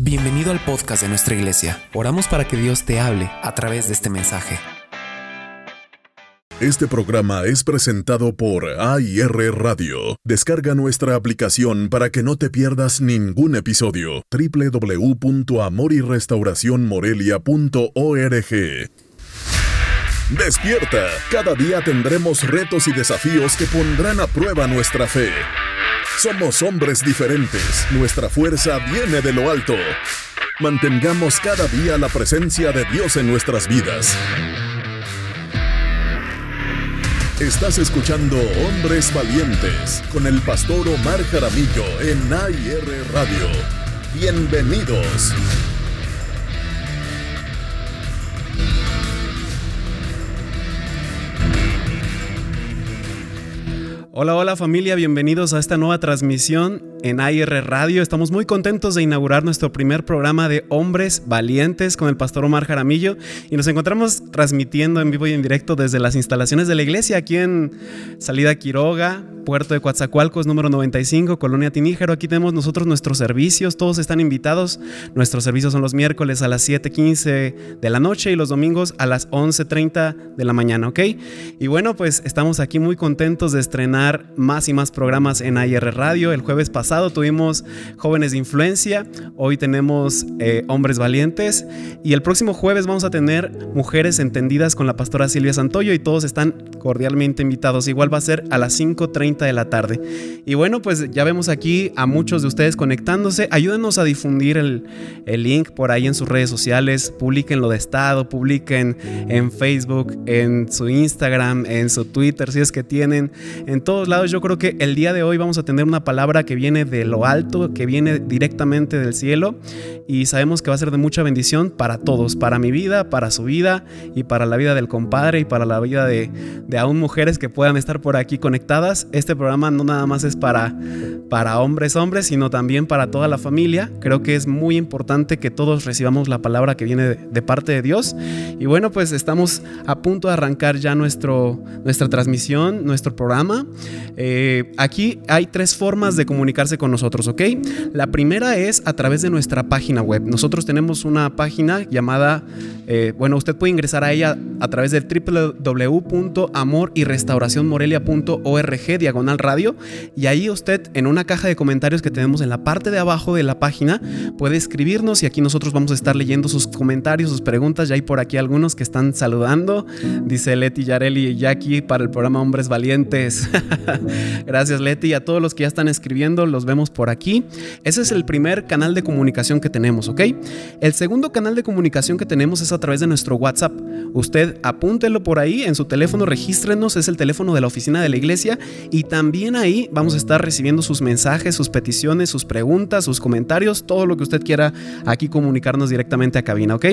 Bienvenido al podcast de nuestra iglesia. Oramos para que Dios te hable a través de este mensaje. Este programa es presentado por AIR Radio. Descarga nuestra aplicación para que no te pierdas ningún episodio. www.amoryrestauracionmorelia.org Despierta. Cada día tendremos retos y desafíos que pondrán a prueba nuestra fe. Somos hombres diferentes. Nuestra fuerza viene de lo alto. Mantengamos cada día la presencia de Dios en nuestras vidas. Estás escuchando Hombres Valientes con el pastor Omar Jaramillo en AIR Radio. Bienvenidos. Hola, hola familia, bienvenidos a esta nueva transmisión en AIR Radio. Estamos muy contentos de inaugurar nuestro primer programa de Hombres Valientes con el pastor Omar Jaramillo y nos encontramos transmitiendo en vivo y en directo desde las instalaciones de la iglesia aquí en Salida Quiroga, Puerto de Coatzacoalcos, número 95, Colonia Tiníjero. Aquí tenemos nosotros nuestros servicios, todos están invitados. Nuestros servicios son los miércoles a las 7:15 de la noche y los domingos a las 11:30 de la mañana, ¿ok? Y bueno, pues estamos aquí muy contentos de estrenar más y más programas en AIR Radio. El jueves pasado tuvimos Jóvenes de Influencia, hoy tenemos eh, Hombres Valientes y el próximo jueves vamos a tener Mujeres Entendidas con la pastora Silvia Santoyo y todos están cordialmente invitados. Igual va a ser a las 5:30 de la tarde. Y bueno, pues ya vemos aquí a muchos de ustedes conectándose. Ayúdenos a difundir el, el link por ahí en sus redes sociales. Publiquen lo de Estado, publiquen en Facebook, en su Instagram, en su Twitter, si es que tienen. En todos lados yo creo que el día de hoy vamos a tener una palabra que viene de lo alto, que viene directamente del cielo. Y sabemos que va a ser de mucha bendición para todos, para mi vida, para su vida y para la vida del compadre y para la vida de, de aún mujeres que puedan estar por aquí conectadas. Este programa no nada más es para, para hombres, hombres, sino también para toda la familia. Creo que es muy importante que todos recibamos la palabra que viene de, parte de Dios. Y bueno, pues estamos a punto de arrancar ya nuestro, nuestra transmisión, nuestro programa. Eh, aquí hay tres formas de comunicarse con nosotros, ¿ok? La primera es a través de nuestra página web. Nosotros tenemos una página llamada, eh, bueno, usted puede ingresar a ella a través del www.amoryrestauracionmorelia.org diagonal radio y ahí usted en una caja de comentarios que tenemos en la parte de abajo de la página puede escribirnos y aquí nosotros vamos a estar leyendo sus comentarios, sus preguntas. Ya hay por aquí algunos que están saludando. Dice Leti Yareli y Jackie para el programa Hombres Valientes. Gracias Leti y a todos los que ya están escribiendo, los vemos por aquí. Ese es el primer canal de comunicación que tenemos, ¿ok? El segundo canal de comunicación que tenemos es a través de nuestro WhatsApp. Usted apúntelo por ahí en su teléfono, regístrenos, es el teléfono de la oficina de la iglesia y también ahí vamos a estar recibiendo sus mensajes, sus peticiones, sus preguntas, sus comentarios, todo lo que usted quiera aquí comunicarnos directamente a cabina, ¿ok?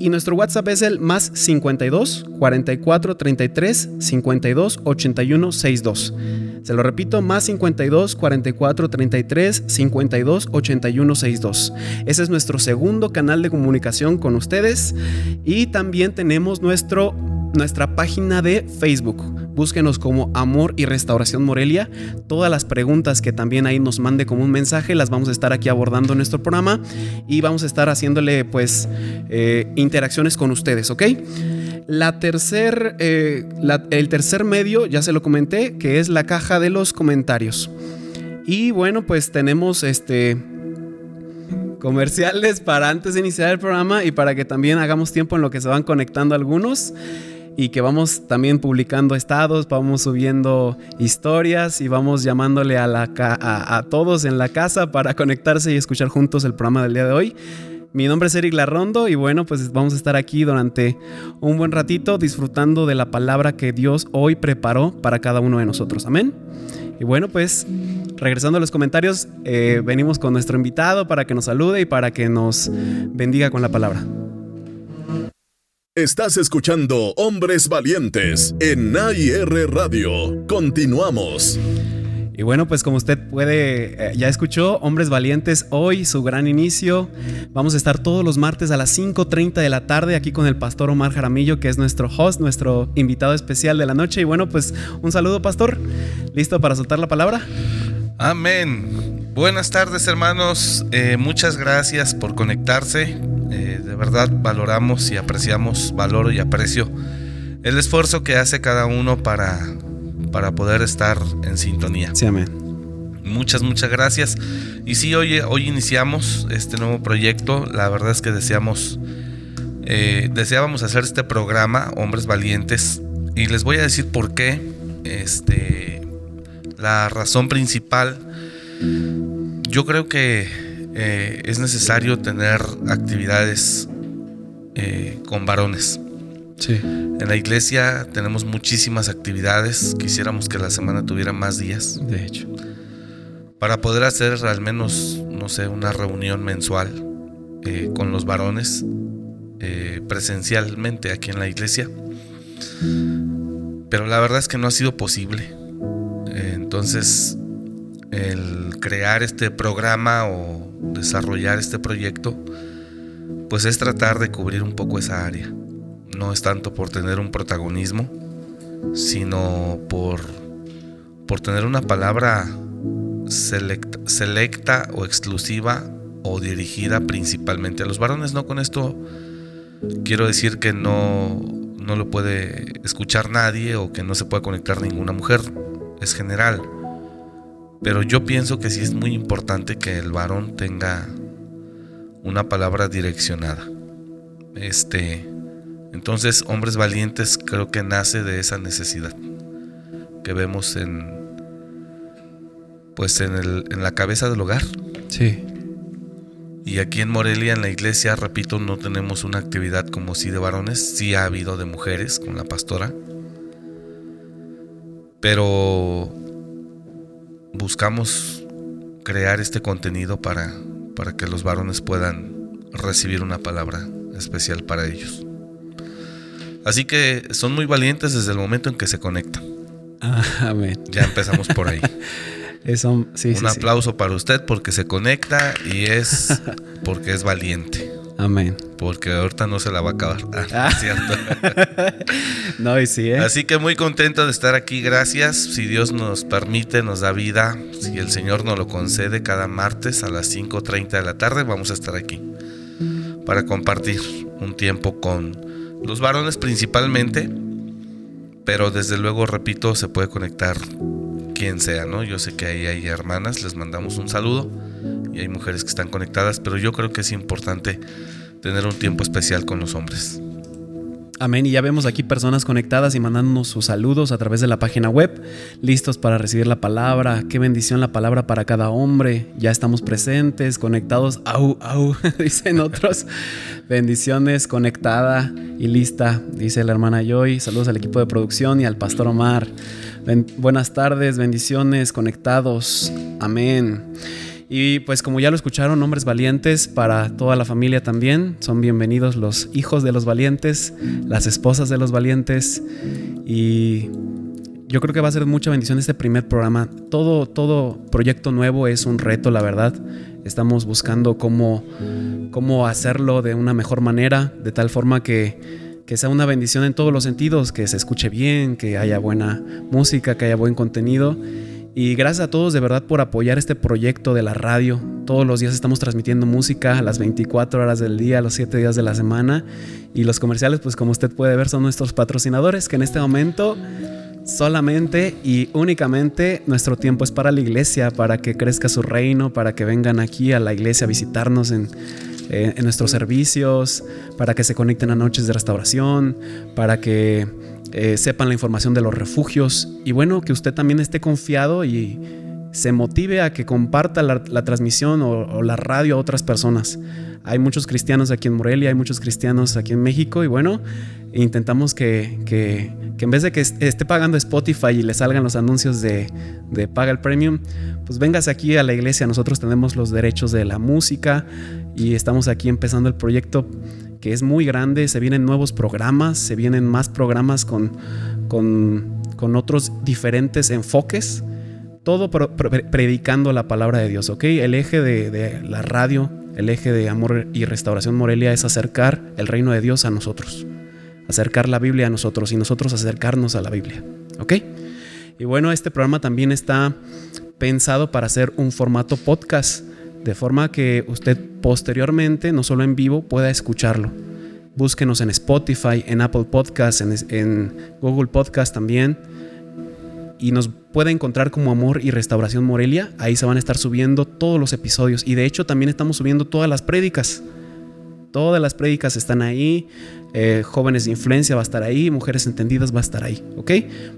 Y nuestro WhatsApp es el más 52 44 33 52 81 62. Se lo repito, más 52 44 33 52 81 62. Ese es nuestro segundo canal de comunicación con ustedes. Y también tenemos nuestro nuestra página de Facebook. Búsquenos como Amor y Restauración Morelia. Todas las preguntas que también ahí nos mande como un mensaje las vamos a estar aquí abordando en nuestro programa y vamos a estar haciéndole pues eh, interacciones con ustedes, ¿ok? La tercer, eh, el tercer medio, ya se lo comenté, que es la caja de los comentarios. Y bueno, pues tenemos este comerciales para antes de iniciar el programa y para que también hagamos tiempo en lo que se van conectando algunos y que vamos también publicando estados, vamos subiendo historias y vamos llamándole a, la, a, todos en la casa para conectarse y escuchar juntos el programa del día de hoy. Mi nombre es Eric Larrondo y bueno, pues vamos a estar aquí durante un buen ratito disfrutando de la palabra que Dios hoy preparó para cada uno de nosotros. Amén. Y bueno, pues regresando a los comentarios, eh, venimos con nuestro invitado para que nos salude y para que nos bendiga con la palabra. Estás escuchando Hombres Valientes en AIR Radio. Continuamos. Y bueno, pues como usted puede, eh, ya escuchó, Hombres Valientes, hoy su gran inicio. Vamos a estar todos los martes a las 5.30 de la tarde aquí con el pastor Omar Jaramillo, que es nuestro host, nuestro invitado especial de la noche. Y bueno, pues un saludo, pastor. ¿Listo para soltar la palabra? Amén. Buenas tardes hermanos, eh, muchas gracias por conectarse. Eh, de verdad valoramos y apreciamos, valoro y aprecio el esfuerzo que hace cada uno para, para poder estar en sintonía. Sí, amén. Muchas, muchas gracias. Y sí, hoy, hoy iniciamos este nuevo proyecto. La verdad es que deseamos, eh, deseábamos hacer este programa, Hombres Valientes. Y les voy a decir por qué. Este, la razón principal, yo creo que eh, es necesario tener actividades eh, con varones. Sí. En la iglesia tenemos muchísimas actividades. Quisiéramos que la semana tuviera más días. De hecho. Para poder hacer al menos, no sé, una reunión mensual eh, con los varones eh, presencialmente aquí en la iglesia. Pero la verdad es que no ha sido posible. Eh, entonces, el crear este programa o desarrollar este proyecto, pues es tratar de cubrir un poco esa área no es tanto por tener un protagonismo, sino por, por tener una palabra selecta, o exclusiva o dirigida principalmente a los varones. No con esto quiero decir que no, no lo puede escuchar nadie o que no se puede conectar ninguna mujer. Es general. Pero yo pienso que sí es muy importante que el varón tenga una palabra direccionada. Este entonces, Hombres Valientes creo que nace de esa necesidad que vemos en pues en, el, en la cabeza del hogar. Sí. Y aquí en Morelia, en la iglesia, repito, no tenemos una actividad como si de varones, sí ha habido de mujeres con la pastora. Pero buscamos crear este contenido para, para que los varones puedan recibir una palabra especial para ellos. Así que son muy valientes desde el momento en que se conectan. Ah, amén. Ya empezamos por ahí. Eso, sí, Un aplauso para usted porque se conecta y es porque es valiente. Amén. Porque ahorita no se la va a acabar. Ah, cierto. no, y sí, ¿eh? Así que muy contento de estar aquí. Gracias. Si Dios nos permite, nos da vida. Si el Señor nos lo concede, cada martes a las 5.30 de la tarde vamos a estar aquí para compartir un tiempo con los varones principalmente, pero desde luego, repito, se puede conectar quien sea, ¿no? Yo sé que ahí hay hermanas, les mandamos un saludo y hay mujeres que están conectadas, pero yo creo que es importante tener un tiempo especial con los hombres. Amén. Y ya vemos aquí personas conectadas y mandándonos sus saludos a través de la página web, listos para recibir la palabra. Qué bendición la palabra para cada hombre. Ya estamos presentes, conectados. Au, au, dicen otros. Bendiciones, conectada y lista, dice la hermana Joy. Saludos al equipo de producción y al pastor Omar. buenas tardes, bendiciones, conectados. Amén. Y pues como ya lo escucharon, hombres valientes para toda la familia también. Son bienvenidos los hijos de los valientes, las esposas de los valientes. Y yo creo que va a ser mucha bendición este primer programa. Todo, todo proyecto nuevo es un reto, la verdad. Estamos buscando cómo, cómo hacerlo de una mejor manera, de tal forma que, que sea una bendición en todos los sentidos, que se escuche bien, que haya buena música, que haya buen contenido y gracias a todos de verdad por apoyar este proyecto de la radio. Todos los días estamos transmitiendo música a las 24 horas del día, a los 7 días de la semana. Y los comerciales, pues como usted puede ver, son nuestros patrocinadores que en este momento solamente y únicamente nuestro tiempo es para la iglesia, para que crezca su reino, para que vengan aquí a la iglesia a visitarnos en, eh, en nuestros servicios, para que se conecten a noches de restauración, para que eh, sepan la información de los refugios y bueno, que usted también esté confiado y se motive a que comparta la, transmisión o, la radio a otras personas. Hay muchos cristianos aquí en Morelia, hay muchos cristianos aquí en México y bueno, intentamos que, que, en vez de que esté pagando Spotify y le salgan los anuncios de, de paga el premium, pues véngase aquí a la iglesia, nosotros tenemos los derechos de la música y estamos aquí empezando el proyecto que es muy grande, se vienen nuevos programas, se vienen más programas con, con, otros diferentes enfoques, todo predicando la palabra de Dios, ¿ok? El eje de, la radio, el eje de Amor y Restauración Morelia es acercar el reino de Dios a nosotros, acercar la Biblia a nosotros y nosotros acercarnos a la Biblia, ¿ok? Y bueno, este programa también está pensado para hacer un formato podcast, de forma que usted posteriormente, no solo en vivo, pueda escucharlo. Búsquenos en Spotify, en Apple Podcasts, en, Google Podcast también. Y nos puede encontrar como Amor y Restauración Morelia. Ahí se van a estar subiendo todos los episodios. Y de hecho también estamos subiendo todas las prédicas. Todas las prédicas están ahí. Eh, jóvenes de influencia va a estar ahí. Mujeres entendidas va a estar ahí. ¿Ok?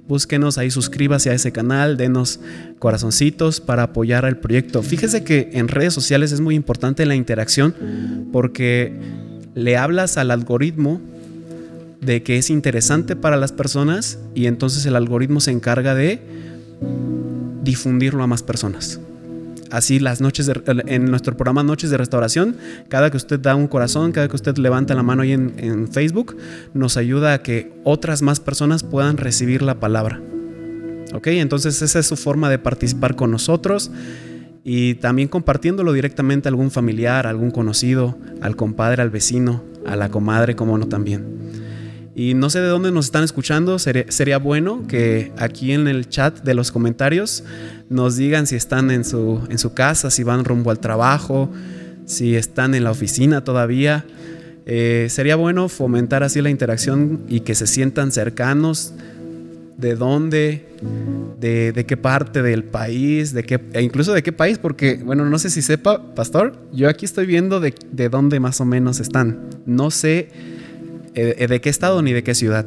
Búsquenos ahí, suscríbase a ese canal. Denos corazoncitos para apoyar al proyecto. Fíjese que en redes sociales es muy importante la interacción porque le hablas al algoritmo de que es interesante para las personas y entonces el algoritmo se encarga de difundirlo a más personas. Así las noches en nuestro programa Noches de Restauración, cada que usted da un corazón, cada que usted levanta la mano ahí en, Facebook, nos ayuda a que otras más personas puedan recibir la palabra. ¿Ok? Entonces esa es su forma de participar con nosotros y también compartiéndolo directamente a algún familiar, a algún conocido, al compadre, al vecino, a la comadre, como no también. Y no sé de dónde nos están escuchando, sería, bueno que aquí en el chat de los comentarios nos digan si están en su, en su casa, si van rumbo al trabajo, si están en la oficina todavía. Eh, sería bueno fomentar así la interacción y que se sientan cercanos de dónde, de, de, qué parte del país, de qué, e incluso de qué país, porque, bueno, no sé si sepa, pastor, yo aquí estoy viendo de, de dónde más o menos están. No sé eh, de qué estado ni de qué ciudad,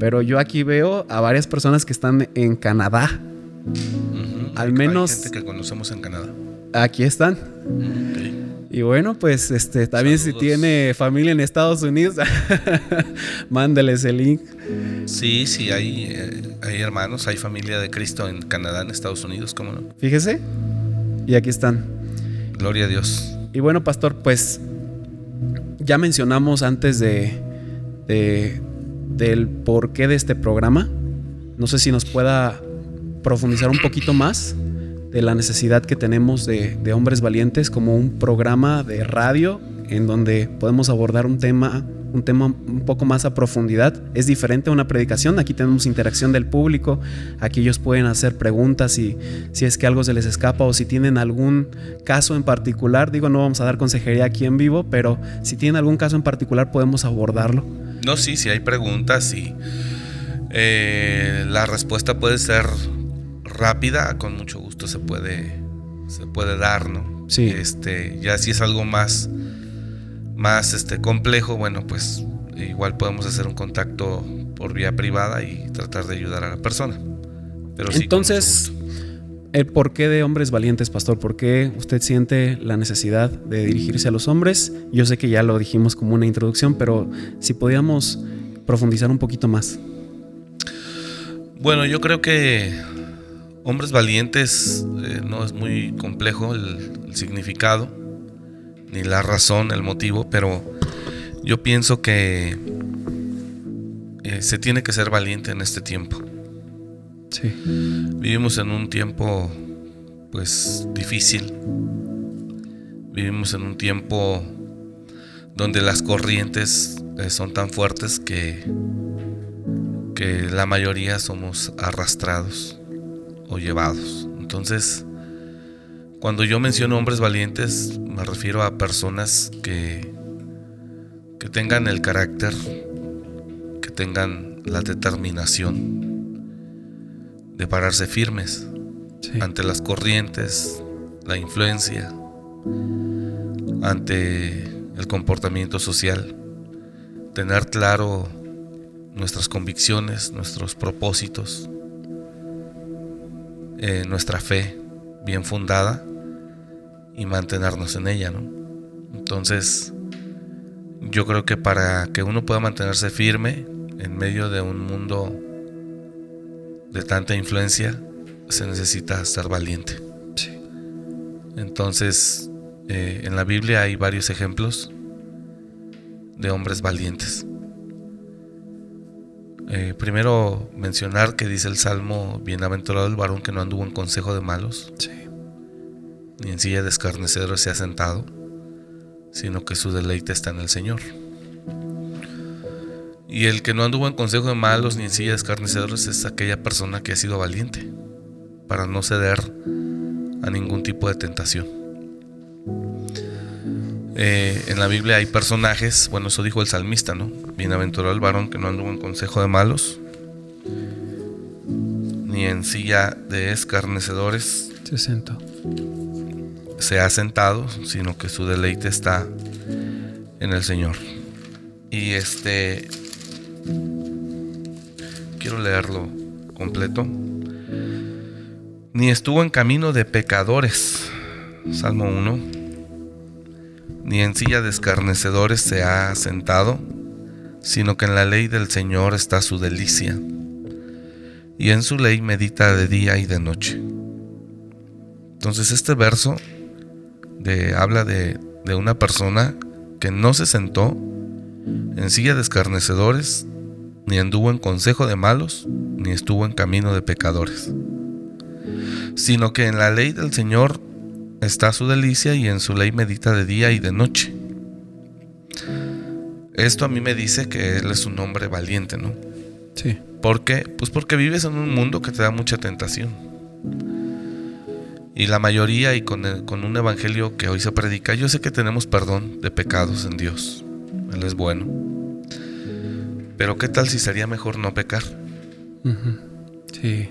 pero yo aquí veo a varias personas que están en Canadá. Al menos... Hay gente que conocemos en Canadá. Aquí están. Okay. Y bueno, pues este también Saludos. si tiene familia en Estados Unidos, mándeles el link. Sí, sí, hay, eh, hay hermanos, hay familia de Cristo en Canadá, en Estados Unidos, ¿cómo no? Fíjese. Y aquí están. Gloria a Dios. Y bueno, pastor, pues ya mencionamos antes de, de del porqué de este programa. No sé si nos pueda profundizar un poquito más de la necesidad que tenemos de, hombres valientes como un programa de radio en donde podemos abordar un tema, un tema un poco más a profundidad. Es diferente a una predicación, aquí tenemos interacción del público, aquí ellos pueden hacer preguntas y si es que algo se les escapa o si tienen algún caso en particular, digo, no vamos a dar consejería aquí en vivo, pero si tienen algún caso en particular podemos abordarlo. No, sí, si hay preguntas y eh, la respuesta puede ser rápida, con mucho gusto se puede, se puede dar, ¿no? Sí. Este, ya si es algo más, más este, complejo, bueno, pues igual podemos hacer un contacto por vía privada y tratar de ayudar a la persona. Pero sí, Entonces, el porqué de hombres valientes, pastor, ¿por qué usted siente la necesidad de dirigirse a los hombres? Yo sé que ya lo dijimos como una introducción, pero si podíamos profundizar un poquito más. Bueno, yo creo que Hombres Valientes eh, no es muy complejo el, el, significado, ni la razón, el motivo, pero yo pienso que eh, se tiene que ser valiente en este tiempo. Sí. Vivimos en un tiempo pues difícil. Vivimos en un tiempo donde las corrientes eh, son tan fuertes que, que la mayoría somos arrastrados o llevados. Entonces, cuando yo menciono hombres valientes, me refiero a personas que, que tengan el carácter, que tengan la determinación de pararse firmes sí. ante las corrientes, la influencia, ante el comportamiento social, tener claro nuestras convicciones, nuestros propósitos, eh, nuestra fe bien fundada y mantenernos en ella, ¿no? Entonces, yo creo que para que uno pueda mantenerse firme en medio de un mundo de tanta influencia, se necesita ser valiente. Sí. Entonces, eh, en la Biblia hay varios ejemplos de hombres valientes. Eh, primero mencionar que dice el Salmo, bienaventurado el varón que no anduvo en consejo de malos, sí. ni en silla de escarnecedores se ha sentado, sino que su deleite está en el Señor. Y el que no anduvo en consejo de malos ni en silla de escarnecedores es aquella persona que ha sido valiente para no ceder a ningún tipo de tentación. Eh, en la Biblia hay personajes, bueno, eso dijo el salmista, ¿no? Bienaventurado el varón que no anduvo en consejo de malos, ni en silla de escarnecedores Se sentó. se ha sentado, sino que su deleite está en el Señor. Y este quiero leerlo completo. Ni estuvo en camino de pecadores. Salmo 1. Ni en silla de escarnecedores se ha sentado, sino que en la ley del Señor está su delicia. Y en su ley medita de día y de noche. Entonces este verso de, habla de, de una persona que no se sentó en silla de escarnecedores, ni anduvo en consejo de malos, ni estuvo en camino de pecadores, sino que en la ley del Señor está su delicia y en su ley medita de día y de noche. Esto a mí me dice que él es un hombre valiente, ¿no? Sí. ¿Por qué? Pues porque vives en un mundo que te da mucha tentación. Y la mayoría, y con, el- con un evangelio que hoy se predica, yo sé que tenemos perdón de pecados en Dios. Él es bueno. Pero ¿qué tal si sería mejor no pecar? Sí.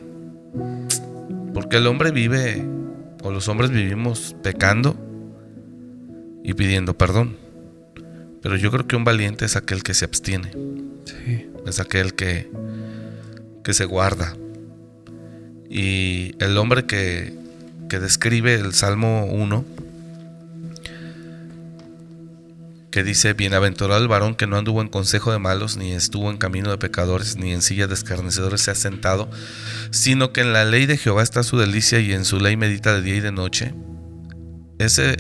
Porque el hombre vive, o los hombres vivimos pecando y pidiendo perdón. Pero yo creo que un valiente es aquel que se abstiene. Sí. es aquel que, que se guarda. Y el hombre que, que describe el Salmo 1, que dice, bienaventurado el varón que no anduvo en consejo de malos, ni estuvo en camino de pecadores, ni en silla de escarnecedores se ha sentado, sino que en la ley de Jehová está su delicia y en su ley medita de día y de noche. Ese,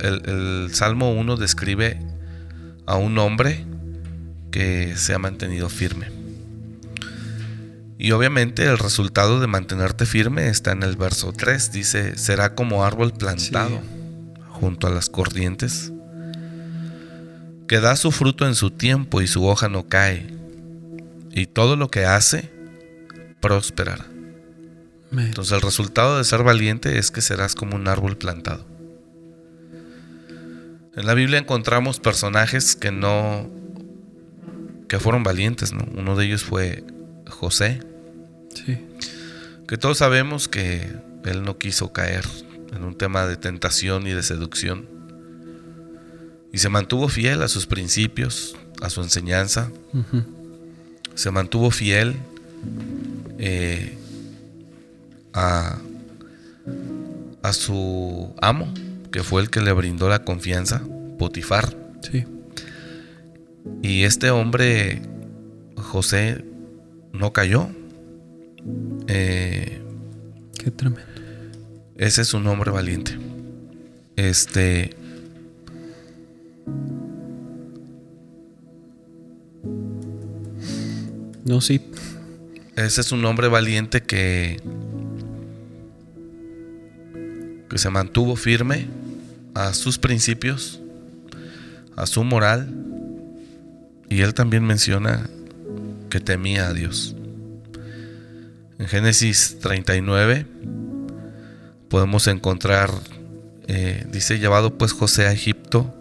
el Salmo 1 describe a un hombre que se ha mantenido firme. Y obviamente el resultado de mantenerte firme está en el verso 3. Dice, será como árbol plantado junto a las corrientes, que da su fruto en su tiempo y su hoja no cae, y todo lo que hace prosperará. Entonces el resultado de ser valiente es que serás como un árbol plantado. En la Biblia encontramos personajes que no que fueron valientes, ¿no? Uno de ellos fue José, Sí. que todos sabemos que él no quiso caer en un tema de tentación y de seducción. Y se mantuvo fiel a sus principios, a su enseñanza, se mantuvo fiel eh, a, a su amo, que fue el que le brindó la confianza, Potifar. Sí. Y este hombre, José, no cayó. Eh, Qué tremendo. ese es un hombre valiente. Este. No, sí. Ese es un hombre valiente que. que se mantuvo firme a sus principios, a su moral. Y él también menciona que temía a Dios. En Génesis 39 podemos encontrar, eh, dice, llevado pues José a Egipto,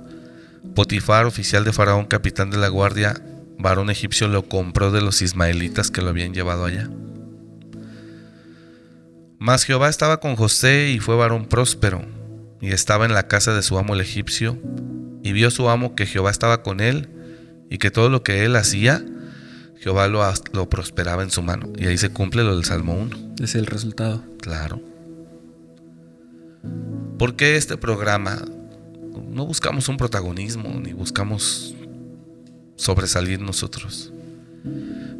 Potifar, oficial de Faraón, capitán de la guardia, varón egipcio, lo compró de los ismaelitas que lo habían llevado allá. Mas Jehová estaba con José y fue varón próspero, y estaba en la casa de su amo el egipcio, y vio su amo que Jehová estaba con él, y que todo lo que él hacía, Jehová lo, lo prosperaba en su mano. Y ahí se cumple lo del Salmo 1. Es el resultado. Claro. ¿Por qué este programa? No buscamos un protagonismo, ni buscamos sobresalir nosotros.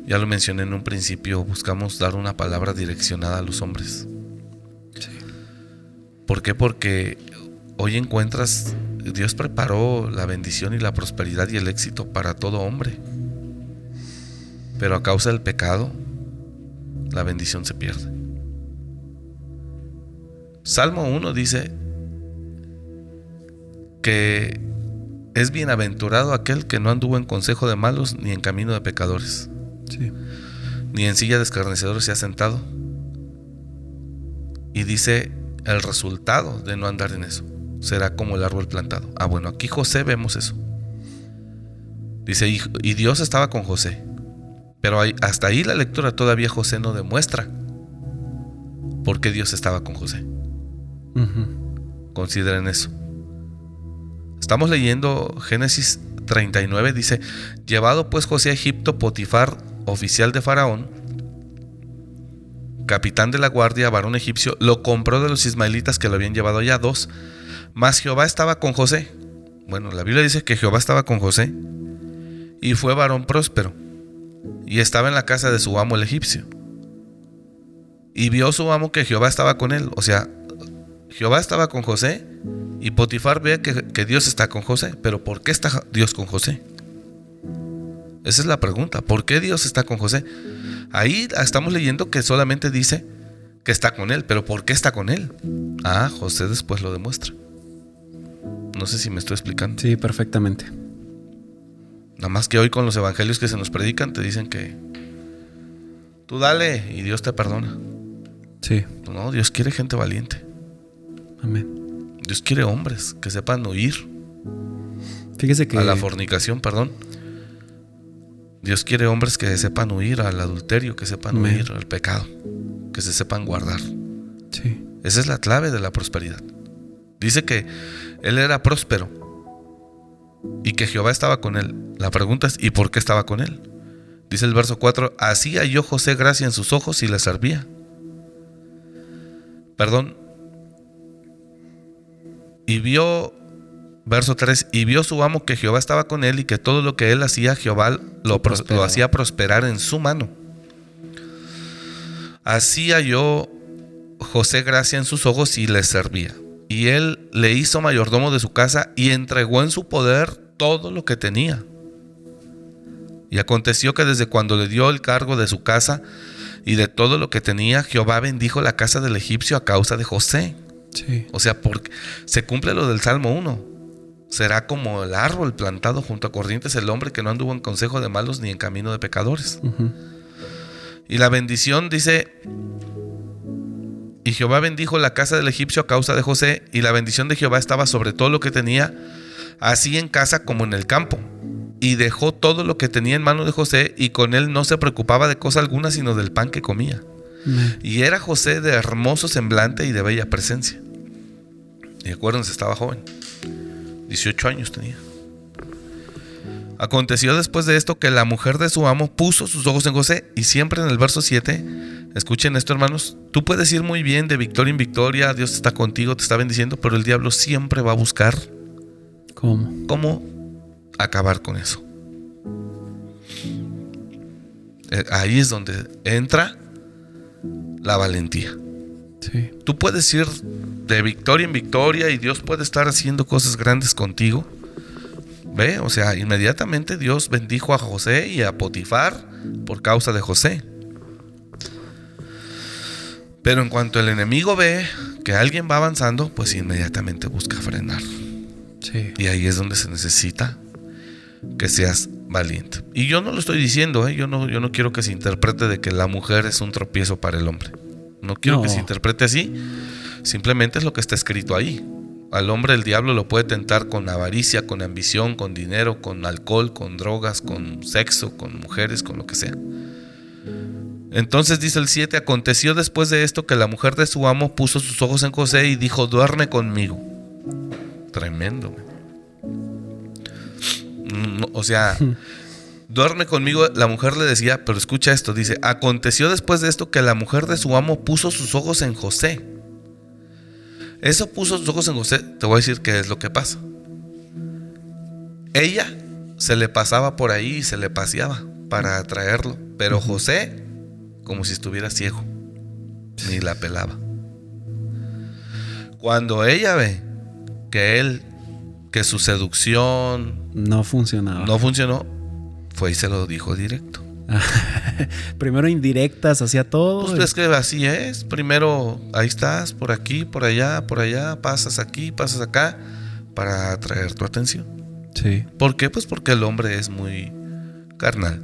Ya lo mencioné en un principio, buscamos dar una palabra direccionada a los hombres. ¿Por qué? Porque hoy encuentras, Dios preparó la bendición y la prosperidad y el éxito para todo hombre. Pero a causa del pecado, la bendición se pierde. Salmo 1 dice que es bienaventurado aquel que no anduvo en consejo de malos ni en camino de pecadores, Sí. ni en silla de escarnecedores se ha sentado. Y dice el resultado de no andar en eso será como el árbol plantado. Ah, bueno, aquí José vemos eso. Dice, y, Dios estaba con José. Pero hasta ahí la lectura todavía José no demuestra por qué Dios estaba con José. Consideren eso. Estamos leyendo Génesis 39, dice, llevado pues José a Egipto, Potifar, oficial de Faraón, capitán de la guardia, varón egipcio, lo compró de los ismaelitas que lo habían llevado allá, dos. Mas Jehová estaba con José. Bueno, la Biblia dice que Jehová estaba con José y fue varón próspero y estaba en la casa de su amo el egipcio. Y vio su amo que Jehová estaba con él. O sea, Jehová estaba con José y Potifar ve que, que Dios está con José. Pero ¿por qué está Dios con José? Esa es la pregunta. ¿Por qué Dios está con José? Ahí estamos leyendo que solamente dice que está con él, pero ¿por qué está con él? Ah, José después lo demuestra. No sé si me estoy explicando. Sí, perfectamente. Nada más que hoy con los evangelios que se nos predican te dicen que tú dale y Dios te perdona. Sí. No, Dios quiere gente valiente. Amén. Dios quiere hombres que sepan huir. Fíjese que... A la fornicación, perdón. Dios quiere hombres que sepan huir al adulterio, que sepan huir al pecado, que se sepan guardar. Sí. Esa es la clave de la prosperidad. Dice que él era próspero y que Jehová estaba con él. La pregunta es, ¿y por qué estaba con él? Dice el verso 4, así halló José gracia en sus ojos y le servía. Perdón. Y vio Verso 3, y vio su amo que Jehová estaba con él y que todo lo que él hacía, Jehová lo, hacía prosperar en su mano. Así halló José gracia en sus ojos y le servía. Y él le hizo mayordomo de su casa y entregó en su poder todo lo que tenía. Y aconteció que desde cuando le dio el cargo de su casa y de todo lo que tenía, Jehová bendijo la casa del egipcio a causa de José. O sea, porque se cumple lo del Salmo 1 será como el árbol plantado junto a corrientes el hombre que no anduvo en consejo de malos ni en camino de pecadores. Y la bendición dice, y Jehová bendijo la casa del egipcio a causa de José, y la bendición de Jehová estaba sobre todo lo que tenía, así en casa como en el campo. Y dejó todo lo que tenía en mano de José, y con él no se preocupaba de cosa alguna, sino del pan que comía. Y era José de hermoso semblante y de bella presencia. Y acuérdense, estaba joven. 18 años tenía. Aconteció después de esto que la mujer de su amo puso sus ojos en José y siempre en el verso 7, escuchen esto hermanos, tú puedes ir muy bien de victoria en victoria, Dios está contigo, te está bendiciendo, pero el diablo siempre va a buscar cómo, cómo acabar con eso. Eh, ahí es donde entra la valentía. Tú puedes ir de victoria en victoria y Dios puede estar haciendo cosas grandes contigo. ¿Ve? O sea, inmediatamente Dios bendijo a José y a Potifar por causa de José. Pero en cuanto el enemigo ve que alguien va avanzando, pues inmediatamente busca frenar. Y ahí es donde se necesita que seas valiente. Y yo no lo estoy diciendo, ¿eh? yo, no, yo no quiero que se interprete de que la mujer es un tropiezo para el hombre. No quiero que se interprete así. Simplemente es lo que está escrito ahí. Al hombre el diablo lo puede tentar con avaricia, con ambición, con dinero, con alcohol, con drogas, con sexo, con mujeres, con lo que sea. Entonces dice el 7, aconteció después de esto que la mujer de su amo puso sus ojos en José y dijo, duerme conmigo. Tremendo. O sea, duerme conmigo, la mujer le decía, pero escucha esto, dice, aconteció después de esto que la mujer de su amo puso sus ojos en José. Eso puso sus ojos en José, te voy a decir qué es lo que pasa. Ella se le pasaba por ahí y se le paseaba para atraerlo, pero José, como si estuviera ciego, ni la pelaba. Cuando ella ve que él, que su seducción no funcionaba, no funcionó, fue y se lo dijo directo. Primero indirectas hacia todo. Pues es que así es. Primero ahí estás, por aquí, por allá, por allá, pasas aquí, pasas acá, para atraer tu atención. Sí. ¿Por qué? Pues porque el hombre es muy carnal.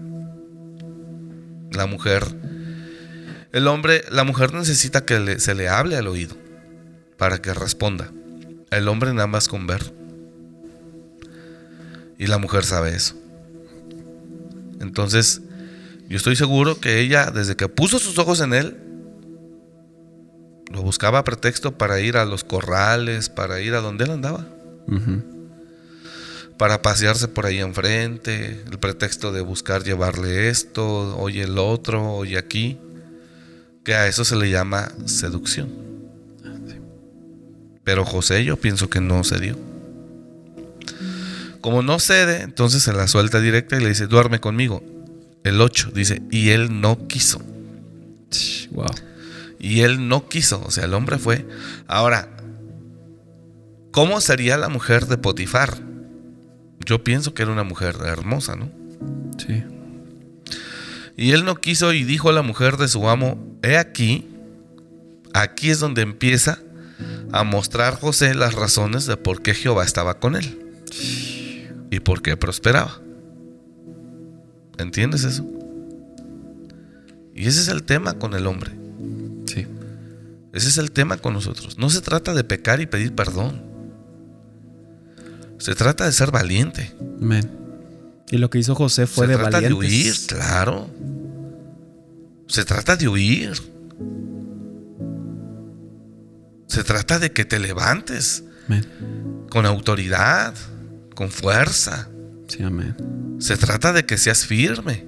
La mujer. El hombre, la mujer necesita que se le hable al oído. para que responda. El hombre nada más con ver. Y la mujer sabe eso. Entonces, yo estoy seguro que ella, desde que puso sus ojos en él, lo buscaba pretexto para ir a los corrales, para ir a donde él andaba. Para pasearse por ahí enfrente, el pretexto de buscar llevarle esto, oye el otro, oye aquí, que a eso se le llama seducción. Pero José yo pienso que no cedió. Como no cede, entonces se la suelta directa y le dice, duerme conmigo. El 8 dice, y él no quiso. Wow. Y él no quiso, o sea, el hombre fue. Ahora, ¿cómo sería la mujer de Potifar? Yo pienso que era una mujer hermosa, ¿no? Sí. Y él no quiso y dijo a la mujer de su amo, he aquí, aquí es donde empieza a mostrar José las razones de por qué Jehová estaba con él y por qué prosperaba. ¿Entiendes eso? Y ese es el tema con el hombre. Sí. Ese es el tema con nosotros. No se trata de pecar y pedir perdón. Se trata de ser valiente. Amén. Y lo que hizo José fue se de trata valientes. de huir, claro. Se trata de huir. Se trata de que te levantes Amén. con autoridad, con fuerza. Sí, amén. Se trata de que seas firme.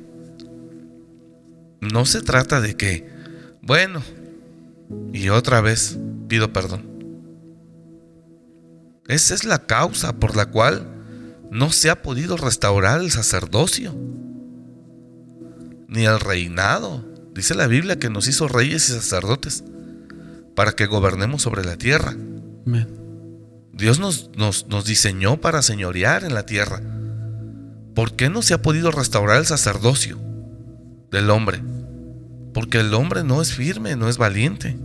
No se trata de que, bueno, y otra vez pido perdón. Esa es la causa por la cual no se ha podido restaurar el sacerdocio, ni el reinado. Dice la Biblia que nos hizo reyes y sacerdotes para que gobernemos sobre la tierra. Amén. Dios nos, nos, nos diseñó para señorear en la tierra. ¿Por qué no se ha podido restaurar el sacerdocio del hombre? Porque el hombre no es firme, no es valiente.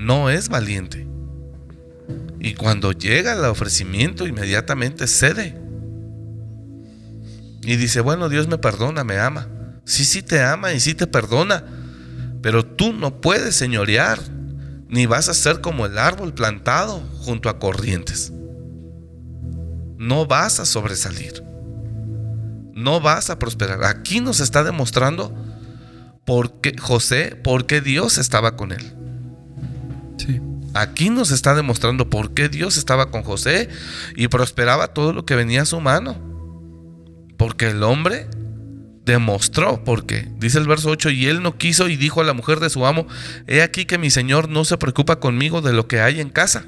No es valiente. Y cuando llega el ofrecimiento, inmediatamente cede. Y dice, bueno, Dios me perdona, me ama. Sí, sí te ama y sí te perdona. Pero tú no puedes señorear, ni vas a ser como el árbol plantado junto a corrientes. No vas a sobresalir. No vas a prosperar. Aquí nos está demostrando por qué José, por qué Dios estaba con él. Sí. Aquí nos está demostrando por qué Dios estaba con José y prosperaba todo lo que venía a su mano. Porque el hombre demostró, porque dice el verso 8, y él no quiso y dijo a la mujer de su amo, he aquí que mi señor no se preocupa conmigo de lo que hay en casa.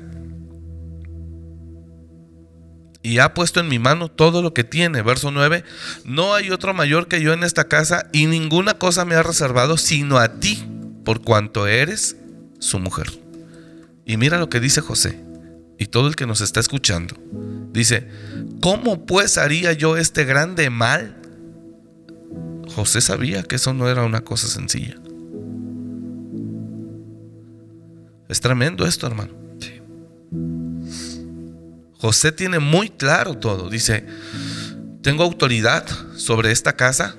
Y ha puesto en mi mano todo lo que tiene. Verso 9, no hay otro mayor que yo en esta casa y ninguna cosa me ha reservado sino a ti, por cuanto eres su mujer. Y mira lo que dice José y todo el que nos está escuchando. Dice, ¿cómo pues haría yo este grande mal? José sabía que eso no era una cosa sencilla. Es tremendo esto, hermano. José tiene muy claro todo. Dice, tengo autoridad sobre esta casa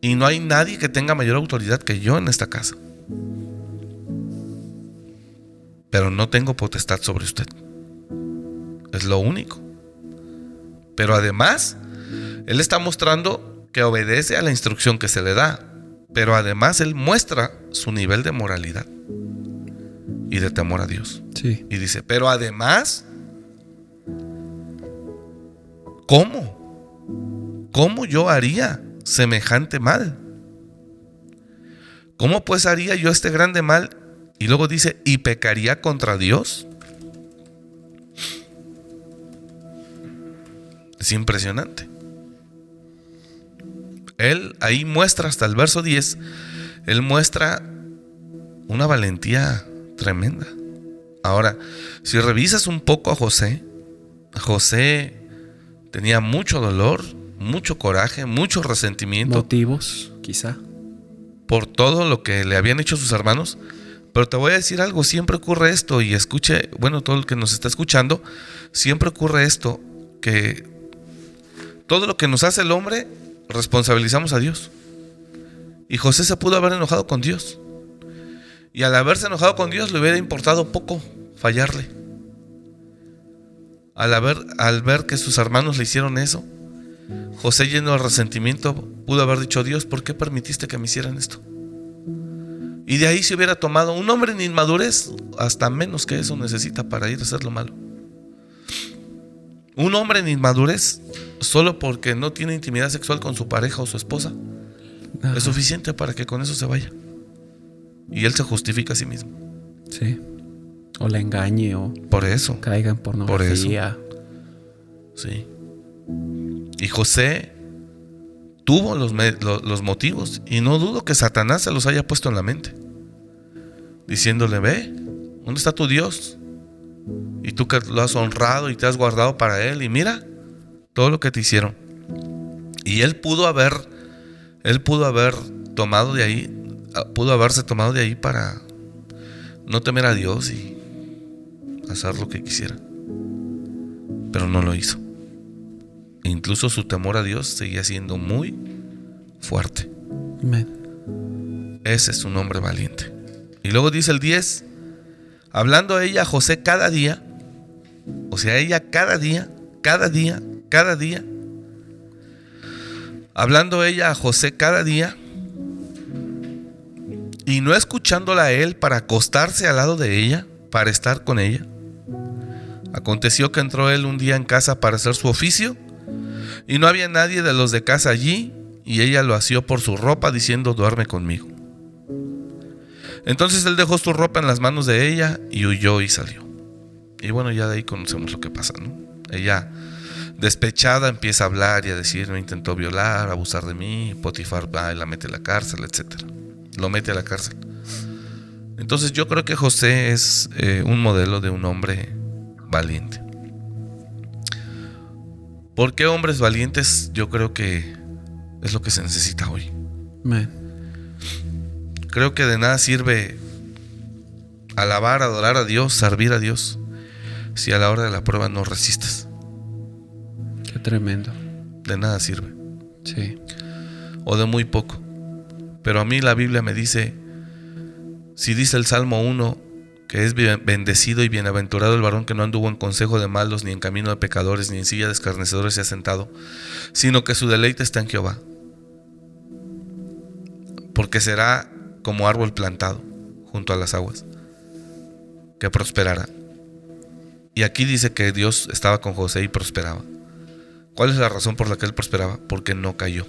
y no hay nadie que tenga mayor autoridad que yo en esta casa. Pero no tengo potestad sobre usted. Es lo único. Pero además, él está mostrando que obedece a la instrucción que se le da. Pero además él muestra su nivel de moralidad y de temor a Dios. Sí. Y dice, pero además, ¿cómo? ¿Cómo yo haría semejante mal? ¿Cómo pues haría yo este grande mal? Y luego dice, ¿y pecaría contra Dios? Es impresionante. Él ahí muestra hasta el verso 10, él muestra una valentía tremenda. Ahora, si revisas un poco a José, José tenía mucho dolor, mucho coraje, mucho resentimiento Motivos, quizá. por todo lo que le habían hecho sus hermanos. Pero te voy a decir algo, siempre ocurre esto y escuche, bueno, todo el que nos está escuchando, siempre ocurre esto, que todo lo que nos hace el hombre, responsabilizamos a Dios. Y José se pudo haber enojado con Dios. Y al haberse enojado con Dios le hubiera importado poco fallarle. Al, haber, al ver que sus hermanos le hicieron eso, José lleno de resentimiento pudo haber dicho, Dios, ¿por qué permitiste que me hicieran esto? Y de ahí se hubiera tomado un hombre en inmadurez, hasta menos que eso necesita para ir a hacer lo malo. Un hombre en inmadurez, solo porque no tiene intimidad sexual con su pareja o su esposa, es suficiente para que con eso se vaya. Y él se justifica a sí mismo. Sí. O la engañe o Por eso. caiga en pornografía. Sí. Y José tuvo los, me- lo- los motivos y no dudo que Satanás se los haya puesto en la mente. Diciéndole, ve, ¿dónde está tu Dios? Y tú que lo has honrado y te has guardado para Él y mira todo lo que te hicieron. Y Él pudo haber, Él pudo haber tomado de ahí, ah, pudo haberse tomado de ahí para no temer a Dios y hacer lo que quisiera. Pero no lo hizo. Incluso su temor a Dios seguía siendo muy fuerte. Ese es un hombre valiente. Y luego dice el 10, hablando ella a José cada día, o sea, ella cada día, cada día, cada día, hablando ella a José cada día, y no escuchándola a él para acostarse al lado de ella, para estar con ella. Aconteció que entró él un día en casa para hacer su oficio, y no había nadie de los de casa allí, y ella lo asió por su ropa, diciendo, duerme conmigo. Entonces él dejó su ropa en las manos de ella y huyó y salió. Y bueno, ya de ahí conocemos lo que pasa, ¿no? Ella, despechada, empieza a hablar y a decir, me intentó violar, abusar de mí, Potifar va y la mete a la cárcel, etc. Lo mete a la cárcel. Entonces yo creo que José es eh, un modelo de un hombre valiente. ¿Por qué hombres valientes? Yo creo que es lo que se necesita hoy. Amén. Creo que de nada sirve alabar, adorar a Dios, servir a Dios, si a la hora de la prueba no resistes. Qué tremendo. De nada sirve. Sí. O de muy poco. Pero a mí la Biblia me dice, si dice el Salmo 1, que es bendecido y bienaventurado el varón que no anduvo en consejo de malos, ni en camino de pecadores, ni en silla de escarnecedores se ha sentado, sino que su deleite está en Jehová. Porque será como árbol plantado junto a las aguas, que prosperará. Y aquí dice que Dios estaba con José y prosperaba. ¿Cuál es la razón por la que él prosperaba? Porque no cayó.